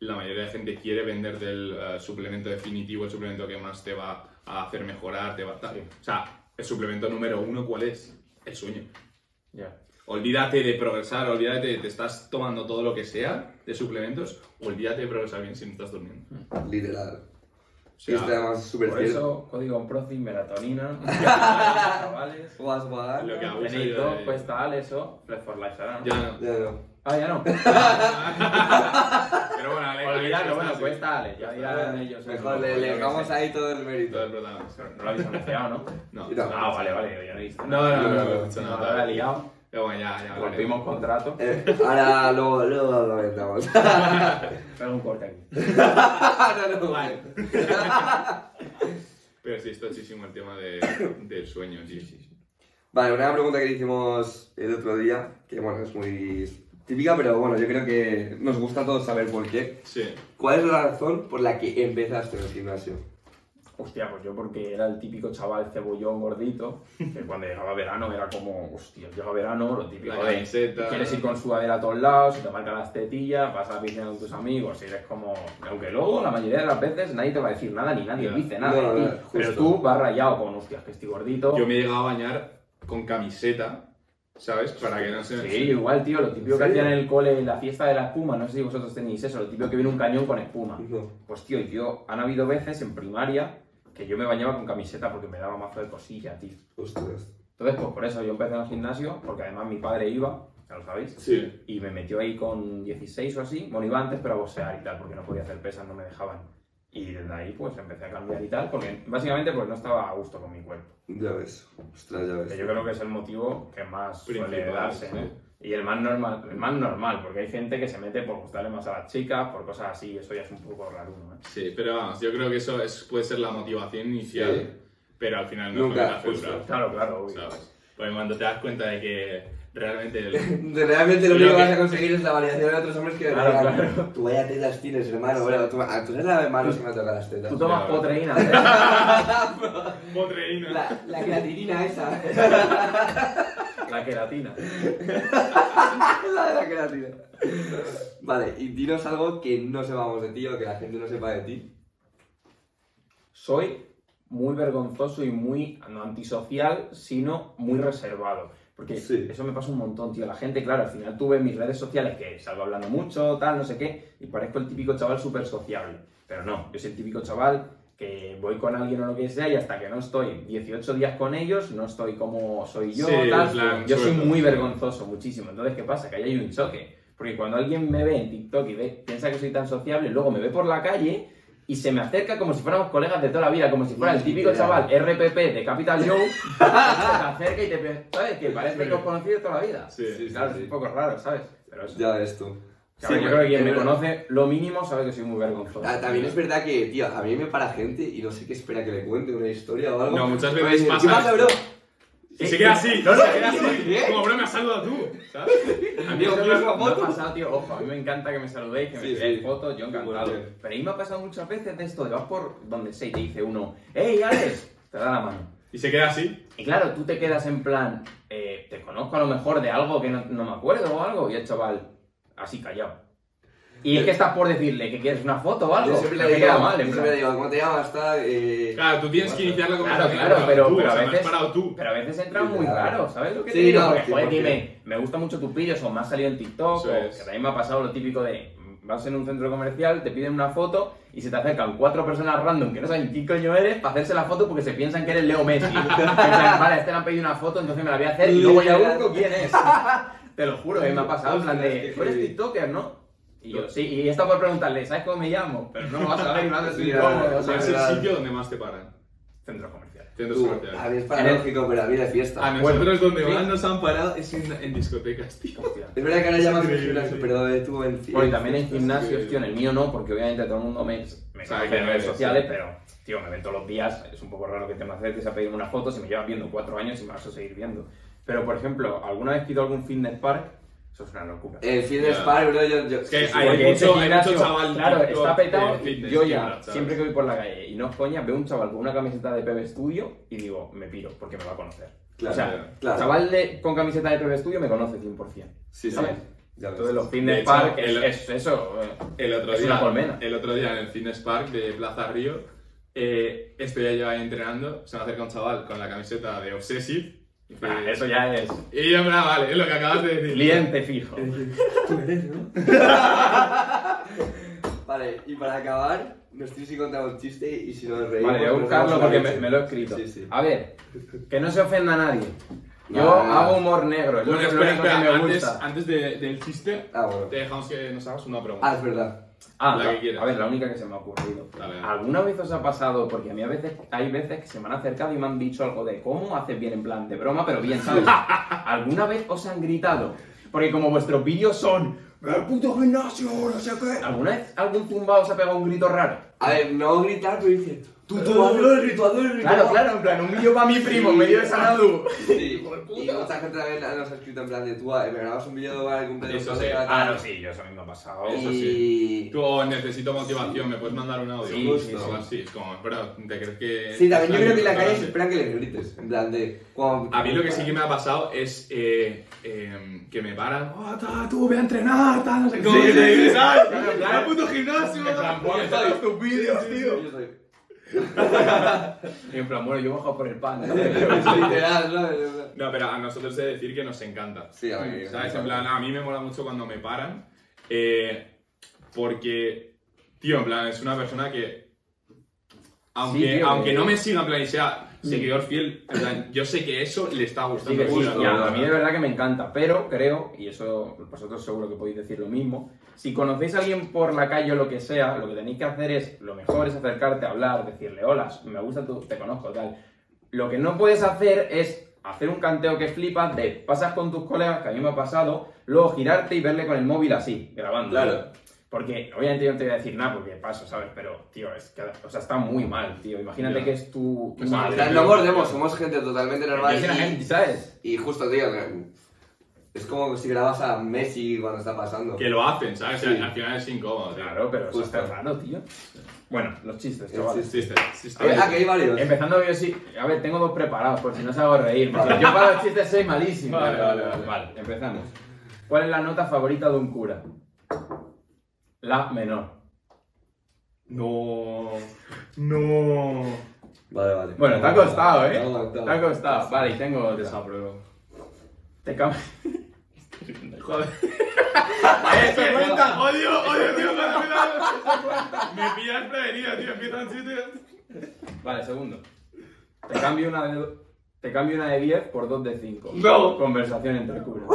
Speaker 3: La mayoría de gente quiere vender del eh, suplemento definitivo, el suplemento que más te va a hacer mejorar, te va a... tal.
Speaker 1: Sí.
Speaker 3: O sea, el suplemento número uno, ¿cuál es? El sueño.
Speaker 1: Ya.
Speaker 3: Olvídate de progresar, olvídate de te estás tomando todo lo que sea de suplementos, olvídate de progresar bien si no estás durmiendo.
Speaker 2: literal.
Speaker 3: O sea,
Speaker 2: y esto además es súper
Speaker 1: Por
Speaker 2: cierto.
Speaker 1: eso, código melatonina. chavales.
Speaker 2: Guas, guas.
Speaker 3: Lo que
Speaker 1: dos,
Speaker 3: de-
Speaker 1: pues tal, eso. Flex for Life ¿no?
Speaker 3: Ya no.
Speaker 2: Ya no.
Speaker 1: Ah, ya no.
Speaker 3: Pero bueno, Ale,
Speaker 1: Olvidadlo,
Speaker 3: Ale,
Speaker 1: bueno,
Speaker 3: está
Speaker 1: pues
Speaker 3: así.
Speaker 1: tal, ya dirán ellos.
Speaker 2: Mejor le, dejamos ahí todo el
Speaker 3: Todo
Speaker 2: mérito.
Speaker 3: el protagonista.
Speaker 1: No lo habéis anunciado, ¿no?
Speaker 3: No.
Speaker 2: No.
Speaker 1: Ah, vale, vale, yo ya lo he visto.
Speaker 3: No, no, no, no,
Speaker 2: No,
Speaker 3: no,
Speaker 2: no,
Speaker 3: he dicho
Speaker 1: No,
Speaker 3: nada.
Speaker 1: lo he liado.
Speaker 3: Pero bueno, ya, ya. vale.
Speaker 1: Rompimos contrato.
Speaker 2: Eh, ahora luego, luego lo comentamos.
Speaker 1: Pega un corte aquí.
Speaker 2: no, no, vale.
Speaker 3: Pero sí, es tochísimo el tema de, del sueño, sí, sí, sí.
Speaker 2: Vale, una pregunta que le hicimos el otro día, que bueno, es muy típica, pero bueno, yo creo que nos gusta a todos saber por qué.
Speaker 3: Sí.
Speaker 2: ¿Cuál es la razón por la que empezaste en el gimnasio?
Speaker 1: Hostia, pues yo porque era el típico chaval cebollón gordito, que cuando llegaba verano era como, hostia, llega verano, lo típico
Speaker 3: La
Speaker 1: de
Speaker 3: camiseta.
Speaker 1: quieres ir con sudadera a todos lados, se te marcan las tetillas, vas a la piscina con tus amigos, y eres como, aunque luego la mayoría de las veces nadie te va a decir nada ni nadie
Speaker 3: Ya.
Speaker 1: dice nada,
Speaker 2: No, no, no,
Speaker 1: pero tú vas rayado con, hostias, que estoy gordito.
Speaker 3: Yo me he llegado a bañar con camiseta, ¿sabes? Para que no se me...
Speaker 1: Sí, igual, tío, lo típico que hacían en el cole, en la fiesta de la espuma, no sé si vosotros tenéis eso, lo típico que viene un cañón con espuma.
Speaker 2: No.
Speaker 1: Pues tío, yo, han habido veces en primaria que yo me bañaba con camiseta porque me daba mazo de cosilla, tío.
Speaker 2: Ostras.
Speaker 1: Entonces, pues por eso yo empecé en el gimnasio, porque además mi padre iba, ya lo sabéis,
Speaker 3: Sí.
Speaker 1: y me metió ahí con 16 o así, bueno, iba antes pero a boxear y tal, porque no podía hacer pesas, no me dejaban. Y desde ahí pues empecé a cambiar y tal, porque básicamente pues no estaba a gusto con mi cuerpo.
Speaker 2: Ya ves. Ostras, ya ves.
Speaker 1: Que yo creo que es el motivo que más suele darse. ¿no? Y el más normal, el más normal, porque hay gente que se mete por gustarle más a las chicas, por cosas así, eso ya es un poco raro, ¿no?
Speaker 3: Sí, pero vamos, yo creo que eso es, puede ser la motivación inicial,
Speaker 2: Sí.
Speaker 3: pero al final no
Speaker 2: Nunca,
Speaker 3: es durar,
Speaker 1: Claro, claro, obvio.
Speaker 3: ¿sabes? Porque cuando te das cuenta de que realmente... el-
Speaker 2: Realmente lo único que
Speaker 3: que-
Speaker 2: vas a conseguir es la validación de otros hombres que
Speaker 1: Claro, claro.
Speaker 2: tú vaya tetas tienes, hermano. Bueno, tú, ah, tú eres la de manos que me toca las tetas.
Speaker 1: Tú tomas
Speaker 3: Ya,
Speaker 1: potreína,
Speaker 3: Potreína.
Speaker 2: La, la creatinina esa.
Speaker 1: la queratina.
Speaker 2: la de la creatina. Vale, y dinos algo que no sepamos de ti o que la gente no sepa de ti.
Speaker 1: soy muy vergonzoso y muy, no antisocial, sino muy reservado. Porque
Speaker 2: Sí.
Speaker 1: eso me pasa un montón, tío. La gente, claro, al final tuve mis redes sociales que salgo hablando mucho, tal, no sé qué, y parezco el típico chaval súper sociable. Pero no, yo soy el típico chaval que voy con alguien o lo que sea y hasta que no estoy 18 días con ellos, no estoy como soy yo,
Speaker 3: Sí,
Speaker 1: tal.
Speaker 3: plan,
Speaker 1: yo soy muy
Speaker 3: sí.
Speaker 1: vergonzoso, muchísimo. Entonces, ¿qué pasa? Que ahí hay un choque. Porque cuando alguien me ve en TikTok y ve, piensa que soy tan sociable, luego me ve por la calle y se me acerca como si fuéramos colegas de toda la vida, como si fuera el típico chaval RPP de Capital Joe, se te acerca y te ¿sabes? Que parece que os conocido de toda la vida.
Speaker 3: Sí,
Speaker 2: Sí,
Speaker 1: Claro,
Speaker 2: sí.
Speaker 1: es un poco raro, ¿sabes? Pero eso.
Speaker 2: Ya ves tú.
Speaker 1: Claro,
Speaker 2: Sí,
Speaker 1: yo creo que quien me
Speaker 2: verdad.
Speaker 1: conoce, lo mínimo, sabe que soy muy vergonzoso.
Speaker 2: Ta- También es verdad que, tío, a mí me para gente y no sé qué espera que le cuente una historia o algo.
Speaker 3: No, muchas veces pasa
Speaker 2: ¿Qué pasa,
Speaker 3: esto.
Speaker 2: bro?
Speaker 3: Y se queda así, no, se queda así.
Speaker 2: ¿Qué?
Speaker 3: Como, bro, me has saludado tú, ¿sabes?
Speaker 1: A mí
Speaker 2: Digo,
Speaker 1: eso
Speaker 2: ¿quieres
Speaker 1: me, ha pasado, tío, ojo, a mí me encanta que me saludéis, que me tiréis
Speaker 2: sí.
Speaker 1: fotos, yo encantado. Pero a mí me ha pasado muchas veces de esto, de vas por donde sea y te dice uno, ¡Hey, Alex! Te da la mano.
Speaker 3: Y se queda así.
Speaker 1: Y claro, tú te quedas en plan, eh, te conozco a lo mejor de algo que no, no me acuerdo o algo, y el chaval, así callado. Y es que estás por decirle que quieres una foto o algo.
Speaker 2: Yo siempre le digo,
Speaker 1: mal,
Speaker 2: yo siempre le digo, ¿cómo te llamas? Está, eh...
Speaker 3: Claro, tú tienes que iniciar la
Speaker 1: Claro,
Speaker 3: conversación.
Speaker 1: claro, pero,
Speaker 3: tú,
Speaker 1: pero a veces,
Speaker 3: parado tú.
Speaker 1: pero a veces entran muy
Speaker 2: Claro.
Speaker 1: claros, ¿sabes lo que te
Speaker 2: Sí,
Speaker 1: digo?
Speaker 2: no,
Speaker 1: Porque, joder,
Speaker 2: 100%.
Speaker 1: dime, me gusta mucho tu pillo, o me ha salido en TikTok,
Speaker 3: Eso
Speaker 1: o
Speaker 3: es.
Speaker 1: que también me ha pasado lo típico de vas en un centro comercial, te piden una foto y se te acercan cuatro personas random que no saben quién coño eres para hacerse la foto porque se piensan que eres Leo Messi. Vale, a este le han pedido una foto, entonces me la voy a hacer y luego ya busco quién es. Te lo juro, eh, me ha pasado en plan de, tú eres TikToker, ¿no? Y yo, sí, y está por preguntarle, ¿sabes cómo me llamo? Pero no vas a ver y vas a incómodo, o
Speaker 3: sea, es el sitio donde más te paran.
Speaker 1: centros comerciales.
Speaker 3: Centros
Speaker 2: Tú,
Speaker 3: comerciales.
Speaker 2: a mí es paradójico, pero a mí de fiesta.
Speaker 3: A nosotros donde
Speaker 1: sí.
Speaker 3: más nos han parado es en, en discotecas, tío.
Speaker 2: Es verdad que ahora llamas
Speaker 3: increíble,
Speaker 2: gimnasio, pero tú en
Speaker 1: Bueno, y también en gimnasios, tío, en el mío no, porque obviamente todo el mundo me, me
Speaker 3: Sabe
Speaker 1: conoce en redes sociales,
Speaker 3: sí.
Speaker 1: pero, tío, me ven todos los días, es un poco raro que te me acerques a pedirme una foto si me llevas viendo cuatro años y me vas a seguir viendo. Pero, por ejemplo, ¿alguna vez pido algún fitness park? Eso es una locura.
Speaker 2: El fitness
Speaker 3: Ya.
Speaker 2: park, bro, yo... yo
Speaker 3: Es que
Speaker 2: sí,
Speaker 3: hay mucho- hay
Speaker 1: gimnasio,
Speaker 3: mucho chaval
Speaker 1: Claro, está petado.
Speaker 3: de fitness,
Speaker 1: yo ya, siempre que voy por la calle y no es coña, veo un chaval con una camiseta de PB Studio y digo, me piro, porque me va a conocer.
Speaker 2: Claro,
Speaker 1: o sea,
Speaker 2: claro.
Speaker 1: chaval de, con camiseta de PB Studio me conoce 100%.
Speaker 2: Sí, sí.
Speaker 1: ¿sabes?
Speaker 2: Ya ves.
Speaker 1: Entonces los
Speaker 3: De
Speaker 1: fitness park es,
Speaker 3: el-
Speaker 1: es eso. eh.
Speaker 3: El otro,
Speaker 1: Es
Speaker 3: día,
Speaker 1: una colmena.
Speaker 3: el otro día en el Fitness Park de Plaza Río, eh, estoy ahí entrenando, se me acerca un chaval con la camiseta de Obsessive.
Speaker 1: Ah, eso ya es
Speaker 3: Y yo, ah, vale, es lo que acabas de decir.
Speaker 1: cliente fijo.
Speaker 2: Tú eres, ¿no? vale, y para acabar, nos tienes que contar un chiste y si nos reímos...
Speaker 1: Vale, voy a buscarlo porque me, lo he escrito.
Speaker 2: Sí, sí.
Speaker 1: A ver, que no se ofenda a nadie. Yo
Speaker 2: No.
Speaker 1: hago humor negro, es lo
Speaker 3: Bueno,
Speaker 1: que- lo
Speaker 3: espera,
Speaker 1: único que me
Speaker 3: antes,
Speaker 1: gusta.
Speaker 3: antes de- del chiste,
Speaker 2: Ah, bueno.
Speaker 3: te dejamos que nos hagas una pregunta.
Speaker 2: Ah, es verdad.
Speaker 1: Ah,
Speaker 3: la
Speaker 1: la-
Speaker 3: que quieras.
Speaker 1: a ver, la única que se me ha ocurrido.
Speaker 3: Dale, dale.
Speaker 1: ¿Alguna vez os ha pasado? Porque a mí a veces hay veces que se me han acercado y me han dicho algo de cómo haces bien en plan de broma, pero bien, ¿sabes? ¿Alguna vez os han gritado? Porque como vuestros vídeos son ¡El puto gimnasio! No sé qué. ¿Alguna vez algún zumbao se ha pegado un grito raro?
Speaker 2: A ver, no gritar, pero dice... Tú, tú, hazlo el grito.
Speaker 1: Claro, claro, en plan, un vídeo para mi primo, en medio de Sanadu.
Speaker 2: Sí, y mucha gente también nos ha escrito en plan de tú, me grabas un vídeo para el cumpleaños
Speaker 3: Eso sí.
Speaker 1: Ah, no, sí, yo eso a mí me ha pasado.
Speaker 3: Eso
Speaker 2: y...
Speaker 3: Tú oh, necesito motivación, ¿me puedes mandar un audio?
Speaker 1: Sí,
Speaker 3: Justo,
Speaker 2: sí,
Speaker 3: así, es como, ¿te crees que...?
Speaker 2: Sí, también yo creo que en la calle se
Speaker 3: Sí.
Speaker 2: esperan que les grites. En plan de. cuando-
Speaker 3: A mí lo que sí que me ha pasado es eh, eh, que me paran, oh, ta, tú, ve a entrenar, tal, no sé cómo.
Speaker 1: Sí, sí, sí.
Speaker 3: ¿sabes?
Speaker 1: Claro, claro.
Speaker 3: ¡Al puto gimnasio!
Speaker 1: En plan,
Speaker 3: Y
Speaker 1: "Pon
Speaker 3: estoy-
Speaker 1: todos tus vídeos, tío". En plan, bueno, yo he bajado por el pan. ¿no?
Speaker 2: Literal, ¿no?
Speaker 3: No, pero a nosotros he de decir que nos encanta.
Speaker 2: Sí, a mí.
Speaker 3: ¿Sabes? En plan, a mí me mola mucho cuando me paran. eh, porque, tío, en plan, es una persona que. Aunque,
Speaker 1: Sí, tío,
Speaker 3: aunque
Speaker 1: que-
Speaker 3: no me siga, en plan, y sea seguidor fiel, en plan, yo sé que eso le está
Speaker 1: Sí,
Speaker 3: gustando.
Speaker 1: que sí,
Speaker 3: mucho,
Speaker 1: y a,
Speaker 3: ¿no?
Speaker 1: a mí de verdad que me encanta, pero creo, y eso vosotros seguro que podéis decir lo mismo, si conocéis a alguien por la calle o lo que sea, lo que tenéis que hacer es, lo mejor es acercarte a hablar, decirle, hola, me gusta tu, te conozco, tal. Lo que no puedes hacer es hacer un canteo que flipas de pasas con tus colegas, que a mí me ha pasado, luego girarte y verle con el móvil así, grabando.
Speaker 2: Claro.
Speaker 1: Porque obviamente yo no te voy a decir nada porque paso, ¿sabes? Pero, tío, es que, o sea, está muy mal, tío. Imagínate que es tu, tu madre.
Speaker 2: no mordemos, somos gente totalmente normal. Y-
Speaker 1: ¿sabes?
Speaker 2: Y justo, tío, es como si grabas a Messi cuando está pasando.
Speaker 3: Que lo hacen, ¿sabes?
Speaker 2: Sí.
Speaker 3: Al final es incómodo, tío.
Speaker 1: Claro, pero eso está raro, tío. Bueno, los chistes, chavales.
Speaker 2: sí,
Speaker 3: Chiste, chiste.
Speaker 2: A ver, que hay varios.
Speaker 1: Empezando yo sí. A ver, tengo dos preparados, por si no os hago reír. yo para los chistes soy malísimo.
Speaker 3: Vale, vale, vale.
Speaker 1: Vale, empezamos. ¿Cuál es la nota favorita de un cura? La menor.
Speaker 3: No. No.
Speaker 2: Vale, vale.
Speaker 1: Bueno, te ha costado, ¿eh?
Speaker 2: Te ha aguantado.
Speaker 1: Te ha costado. Vale, y tengo otra.
Speaker 3: Desapruebo.
Speaker 1: Te cam-
Speaker 3: Joder. ¡Eso cuenta! ¡Odio, odio, tío! me Me pillas prevenido, tío. Empieza un chiste.
Speaker 1: Vale, segundo. Te cambio una de, te cambio una de 10 por dos de 5.
Speaker 3: No.
Speaker 1: Conversación entre curas.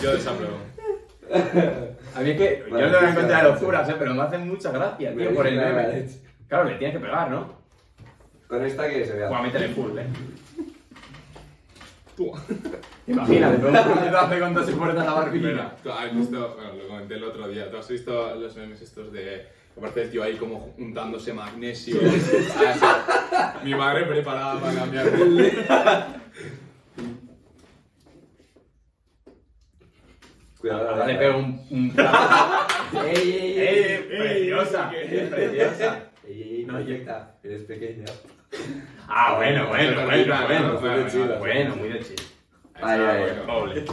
Speaker 3: Yo desapruebo.
Speaker 1: A mí es que yo no voy
Speaker 2: sí,
Speaker 1: encontrar
Speaker 2: sí,
Speaker 1: locuras, ¿eh? pero me hacen mucha gracia, tío, por el meme. Claro, le tienes que pegar, ¿no?
Speaker 2: Con esta que se vea.
Speaker 1: O a meterle full, ¿eh?
Speaker 3: Tú.
Speaker 1: Imagínate, todo un puñetazo con dos y fuerza la barbilla.
Speaker 3: Has visto, bueno, lo comenté el otro día, ¿tú has visto los memes estos de que aparece el tío ahí como untándose magnesio? Ah, sí. Mi madre preparada para cambiar.
Speaker 2: Cuidado,
Speaker 1: Ahora le pego un... un...
Speaker 2: ¡Ey, ey, ey!
Speaker 1: ¡Preciosa!
Speaker 3: ey,
Speaker 1: ¡Preciosa!
Speaker 2: ¡Ey, ey!
Speaker 1: No,
Speaker 2: perfecta. Eres pequeña.
Speaker 1: Ah, bueno, bueno, bueno, bueno.
Speaker 2: Fue de chill.
Speaker 1: Bueno, muy de.
Speaker 2: Vale, vale,
Speaker 3: Bueno.
Speaker 1: Doble.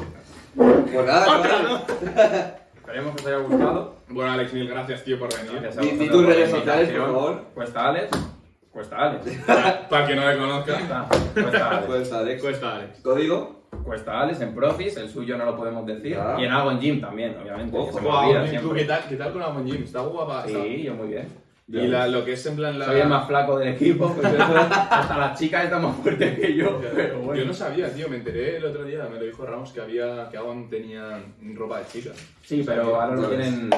Speaker 2: Pues nada,
Speaker 3: ¡Otra!
Speaker 1: Esperemos que os haya gustado.
Speaker 3: Bueno, Alex, mil gracias, tío, por venir.
Speaker 1: Gracias a
Speaker 2: Di- di
Speaker 1: vosotros
Speaker 2: tus
Speaker 1: por la
Speaker 2: redes sociales, por
Speaker 1: invitación.
Speaker 2: favor.
Speaker 1: Cuesta Alex. Cuesta Alex.
Speaker 3: Para, para el que no le conozca,
Speaker 1: Cuesta, cuesta Alex.
Speaker 2: Pues Alex.
Speaker 3: cuesta Alex.
Speaker 2: ¿Código?
Speaker 1: Cuesta Alex en Profis, el suyo no lo podemos decir. Y en Algo en Gym también, obviamente.
Speaker 2: Ojo.
Speaker 1: que se me
Speaker 3: Guau,
Speaker 1: olvida
Speaker 3: ¿tú
Speaker 1: siempre.
Speaker 3: qué tal, qué tal con Amon Gym? ¿Está guapa? Está-
Speaker 1: Sí, yo muy bien.
Speaker 3: Y la- lo que es en plan la...
Speaker 1: Soy el más flaco del equipo, pues eso, hasta las chicas están más fuertes que yo, pero bueno.
Speaker 3: Yo no sabía, tío, me enteré el otro día, me lo dijo Ramos, que había, que Avon tenía ropa de chica.
Speaker 1: Sí, pero ahora lo bueno,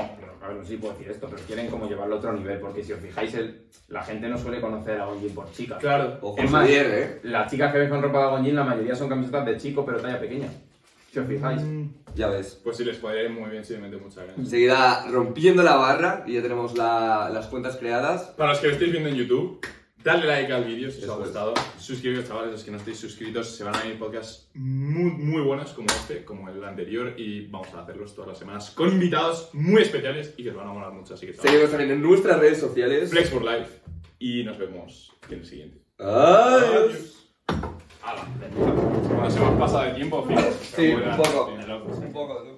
Speaker 1: A ver, no sé si puedo decir esto, pero quieren como llevarlo a otro nivel, porque si os fijáis, el- la gente no suele conocer a Gonjin por chicas.
Speaker 3: Claro.
Speaker 2: Ojo,
Speaker 1: Es más,
Speaker 2: Javier, ¿eh?
Speaker 1: Las chicas que ves con ropa de Gonjin, la mayoría son camisetas de chico, pero talla pequeña. Si os fijáis.
Speaker 2: Ya ves.
Speaker 3: Pues sí, les podría ir muy bien si me mete mucha ganas.
Speaker 2: Enseguida rompiendo la barra y ya tenemos la- las cuentas creadas.
Speaker 3: Para los que lo estéis viendo en YouTube, dadle like al vídeo si os
Speaker 2: Eso
Speaker 3: ha
Speaker 2: es.
Speaker 3: gustado. Suscribiros, chavales, los que no estéis suscritos. Se van a ir podcasts muy, muy buenos como este, como el anterior. Y vamos a hacerlos todas las semanas con invitados muy especiales y que os van a molar mucho. Así que, chavales,
Speaker 2: Seguimos también en nuestras redes sociales.
Speaker 3: Flex for Life. Y nos vemos en el siguiente.
Speaker 2: Adiós.
Speaker 3: ¡Hala! Nos hemos pasado de tiempo, fijo.
Speaker 2: Sí, un poco. Un poco.